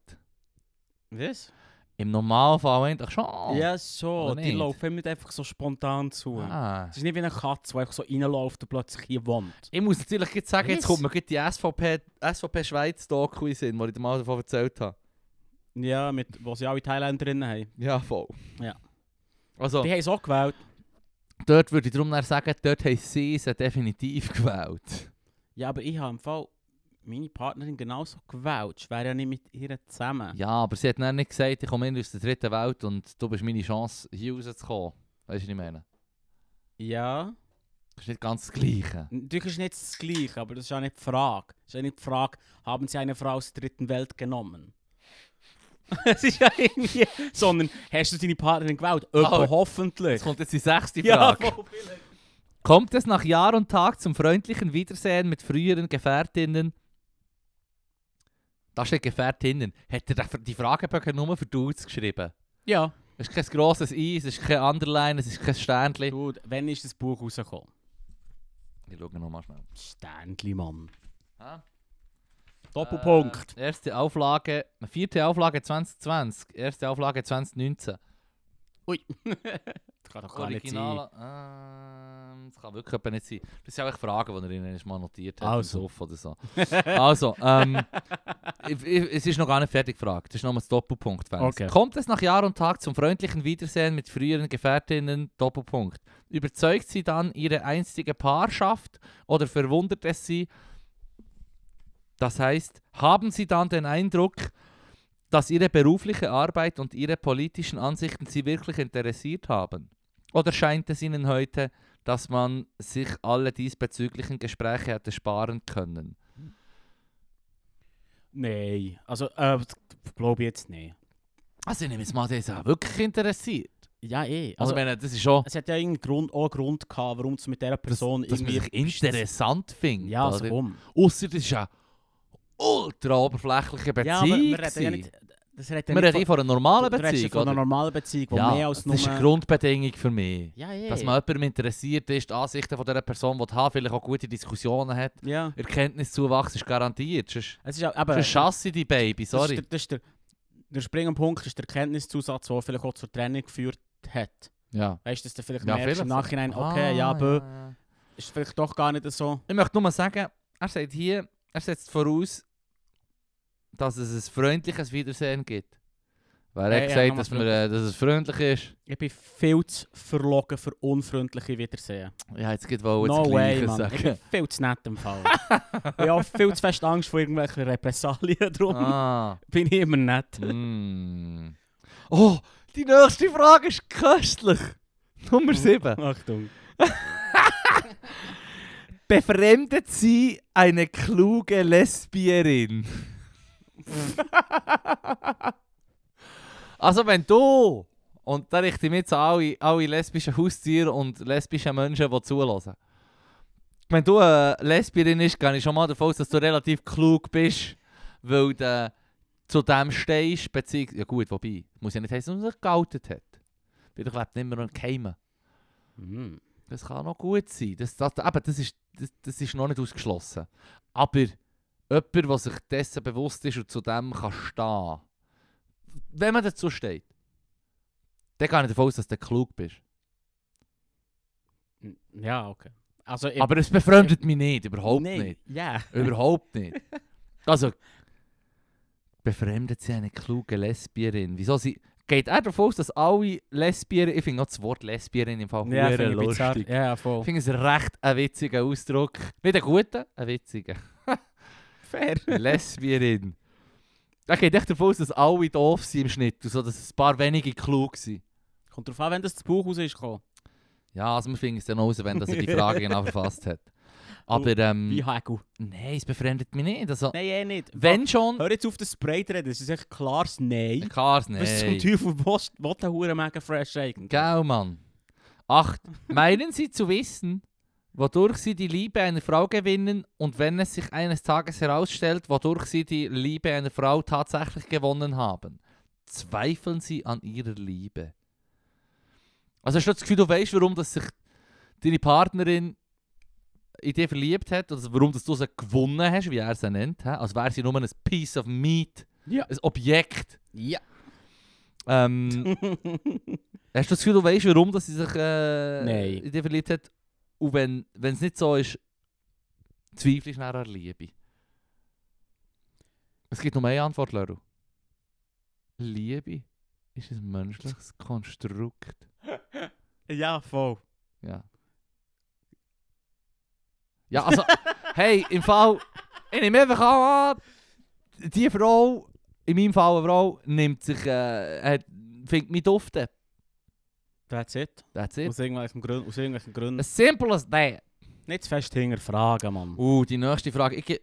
Was? Im Normalfall eigentlich schon. Ja, so. Die laufen nicht einfach so spontan zu. Ah. Es ist nicht wie eine Katze, die einfach so reinläuft und plötzlich hier wohnt. Ich muss natürlich gleich sagen, jetzt Was? kommt mir die SVP, SVP Schweiz Doku in Sinn, die ich dir mal davon erzählt habe. Ja, mit, wo sie alle Thailänderinnen haben. Ja, voll. Ja. Also, Die haben es auch gewählt. dort würde ich darum sagen, dort haben sie sie definitiv gewählt. Ja, aber ich habe im Fall meine Partnerin genauso gewählt. Ich wäre ja nicht mit ihr zusammen. Ja, aber sie hat dann nicht gesagt, ich komme in aus der dritten Welt und du bist meine Chance, hier rauszukommen. Weißt du, was ich meine? Ja. Das ist nicht ganz das Gleiche. Natürlich ist nicht das Gleiche, aber das ist ja nicht die Frage. Das ist ja nicht die Frage, haben sie eine Frau aus der dritten Welt genommen? *laughs* Es ist ja irgendwie... Sondern, hast du deine Partnerin gewählt? Öppe Oh. hoffentlich. Jetzt kommt jetzt die sechste Ja, Frage. voll vielleicht. Kommt es nach Jahr und Tag zum freundlichen Wiedersehen mit früheren Gefährtinnen? Da steht Gefährtinnen. Hat er die Fragebögen nur für Dudes geschrieben? Ja. Es ist kein grosses I, es ist kein Underline, es ist kein Sternchen. Du, wann ist das Buch rausgekommen? Ich schaue nochmal schnell. Sternli, Mann. Ah. Doppelpunkt. Äh, erste Auflage, vierte Auflage 2020, erste Auflage 2019. Ui. *laughs* das kann doch gar nicht sein. Original. Ähm, das kann wirklich nicht sein. Das sind auch Fragen, die er ihnen mal notiert hat. Also. im Sofa Oder so. also, ähm, ich, ich, es ist noch gar nicht fertig gefragt. Das ist noch ein Doppelpunkt. Okay. Kommt es nach Jahr und Tag zum freundlichen Wiedersehen mit früheren Gefährtinnen? Doppelpunkt. Überzeugt sie dann ihre einstige Paarschaft oder verwundert es sie? Das heißt, haben sie dann den Eindruck, dass ihre berufliche Arbeit und ihre politischen Ansichten sie wirklich interessiert haben? Oder scheint es ihnen heute, dass man sich alle diesbezüglichen Gespräche hätte sparen können? Nein. Also, äh, glaube ich jetzt nicht. Also ich nehme jetzt mal, das auch wirklich interessiert. Ja, eh. Also, Also, meine, das ist schon, es hat ja irgendeinen Grund, auch einen Grund gehabt, warum du mit dieser Person dass man sich irgendwie... interessant findet. Ja, so oder? rum. Ausser das ist ja ultra oberflächliche Beziehung. Ja, aber wir reden ja nicht... Das redet ja nicht reden von einer normalen Beziehung. von einer normalen Beziehung, ja, mehr als das nur... ist eine Grundbedingung für mich. ja, eh. Dass man jemandem interessiert ist, die Ansichten von dieser Person, die haben, vielleicht auch gute Diskussionen hat. Ja. Erkenntniszuwachs ist garantiert. Sonst, Es ist ja... Aber, sonst schasse die Baby, Das sorry. ist der, das ist der, springende Punkt ist der Kenntniszusatz, der vielleicht auch zur Trennung geführt hat. Ja. Weißt du, dass du vielleicht Ja, merkst im vielleicht. Nachhinein, Ah, okay, ja, bö, ja, ja. ist vielleicht doch gar nicht so. Ich möchte nur mal sagen, er sagt hier, er setzt voraus, dass es ein freundliches Wiedersehen gibt. Weil er Ja, hat gesagt, dass, wir, äh, dass es freundlich ist. Ich bin viel zu verlogen für unfreundliche Wiedersehen. Ja, jetzt geht wohl no way, Gleiche Mann. Ich bin viel zu nett im Fall. ich habe viel zu fest Angst vor irgendwelchen Repressalien, darum Ah. *laughs* bin ich immer nett. mm. Oh, die nächste Frage ist köstlich. *laughs* Nummer 7. Achtung. *laughs* Befremdet sie eine kluge Lesbierin? *laughs* also wenn du, und da richte ich mich jetzt an alle, alle lesbischen Haustiere und lesbische Menschen, die zulassen. Wenn du eine Lesbierin bist, gehe ich schon mal davon aus, dass du relativ klug bist, weil du zu dem stehst, beziehungsweise, ja gut, wobei, muss ja nicht heißen, dass sich geoutet hat. Weil du lebt nicht mehr noch Keimen. Hm. Das kann noch gut sein. Das, das, eben, das, ist, das, das ist noch nicht ausgeschlossen. Aber jemand, der sich dessen bewusst ist und zu dem kann stehen, wenn man dazu steht, dann gehe ich davon aus, dass du klug bist. Ja, okay. Also, ich, Aber es befremdet mich nicht, überhaupt Nein, nicht. Ja. *laughs* Überhaupt nicht. Also, befremdet sie eine kluge Lesbierin? Wieso sie... Geht er davon aus, dass alle Lesbien... Ich finde auch das Wort Lesbierin im Fall Ja, ich lustig. Ja, Ich voll. finde es recht ein witziger Ausdruck. Nicht ein guter, ein witziger. Fair. *laughs* Lesbierin. Da geht echt davon aus, dass alle doof sind im Schnitt und so, dass ein paar wenige klug sind. Kommt drauf an, wenn das zu Buch raus ist gekommen. Ja, also wir finden es dann raus, wenn das er die *laughs* Frage genau verfasst hat. Aber ähm, Wie Hagel. nein, es befremdet mich nicht. Also, Nein, eh nicht. wenn schon... Hör jetzt auf das Spray zu reden, das ist echt klares Nein. Klar, Was zum nein. Teufel will will der Hure mega fresh eigentlich? Gell, Mann. 8. *laughs* Meinen Sie zu wissen, wodurch Sie die Liebe einer Frau gewinnen und wenn es sich eines Tages herausstellt, wodurch Sie die Liebe einer Frau tatsächlich gewonnen haben? Zweifeln Sie an Ihrer Liebe? Also hast du das Gefühl, du weißt, warum dass sich deine Partnerin in dich verliebt hat, oder warum dass du sie gewonnen hast, wie er sie nennt, als wäre sie nur ein Piece of Meat, Ja. ein Objekt. Ja. Ähm, *laughs* hast du das Gefühl, du weißt, warum dass sie sich äh, in dich verliebt hat? Und wenn es nicht so ist, zweifelst du nach an Liebe? Es gibt noch eine Antwort, Leru. Liebe ist ein menschliches Konstrukt. *laughs* ja, voll. Ja. Ja, also, *laughs* hey, im Fall, ich nehme einfach an, die Frau, in meinem Fall eine Frau, nimmt sich, äh, findet mich dufte. That's it. That's it. Aus irgendwelchen Gründen. Aus irgendwelchen Gründen. As simple as that. Nicht zu fest hinterfragen, Mann. Uh, die nächste Frage. Ich, ge-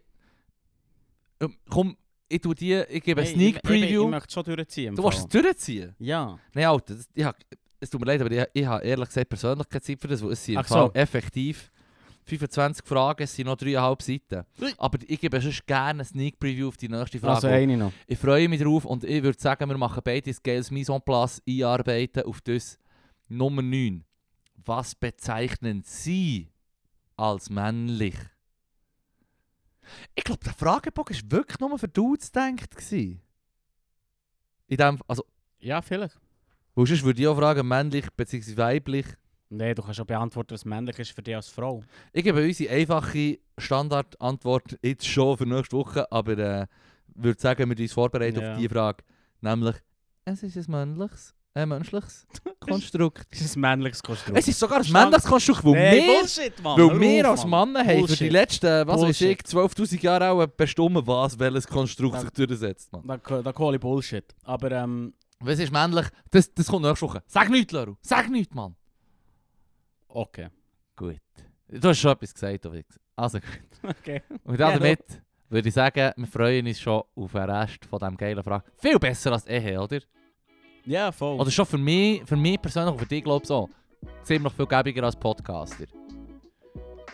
Ähm, komm, ich tue die, ich gebe Hey, Sneak ich, ich, ich, Preview. möchte es schon durchziehen. im du willst Fall. es durchziehen? Ja. Nein, Alter, das, ich hab, es tut mir leid, aber ich, ich habe ehrlich gesagt persönlich keine Zeit für das, weil es sind im Ach so. Fall effektiv 25 Fragen, es sind noch 3,5 Seiten. Ui. Aber ich gebe sonst gerne eine Sneak Preview auf die nächste Frage. Also eine noch. Ich freue mich drauf und ich würde sagen, wir machen beide Scales Mise en place einarbeiten auf das Nummer 9. Was bezeichnen Sie als männlich? Ich glaube, der Fragebogen war wirklich nur für Dudes gedacht. In dem, also, Ja, vielleicht. weil sonst würde ich auch fragen, männlich bzw. weiblich. Nein, du kannst auch beantworten, was männlich ist für dich als Frau. Ich gebe unsere einfache Standardantwort jetzt schon für nächste Woche, aber äh, würde sagen, wir uns vorbereiten Ja. auf die Frage. Nämlich, es ist ein männliches, ein menschliches *laughs* Konstrukt. Das ist ein männliches Konstrukt. es ist sogar ein männliches Konstrukt, weil nee, wir, Bullshit, Mann. weil Hör wir als Mann. Mann haben für die letzten, was weiß ich, Bullshit. 12'000 Jahre auch bestimmt, was welches Konstrukt Ja. sich durchsetzt. Man. Da, da call ich Bullshit. Aber ähm, Was ist männlich? Das, das kommt nächste Woche. Sag nichts, Leru. Sag nichts, Mann. okay. Gut. Du hast schon etwas gesagt, Wichser. Also gut. *laughs* Okay. Und Ja, damit würde ich sagen, wir freuen uns schon auf den Rest von diesem geilen Frage. Viel besser als Ehe, oder? Ja, voll. Oder schon für mich, für mich persönlich und für dich, glaube ich, so. Ziemlich viel gäbiger als Podcaster.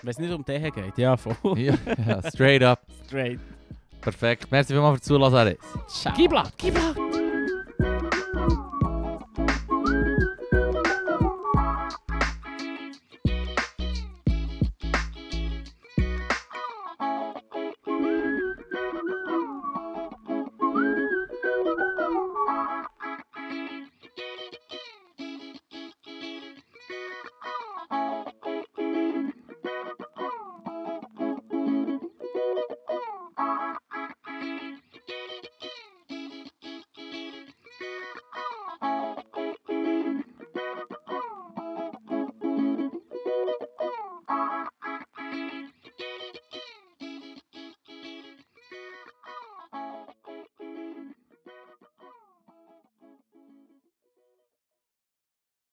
Wenn es nicht um den geht. Ja, voll. ja, ja, straight up. Straight. Perfekt. Merci vielmals für das Zuhören. Ciao. Gib laut, gib laut.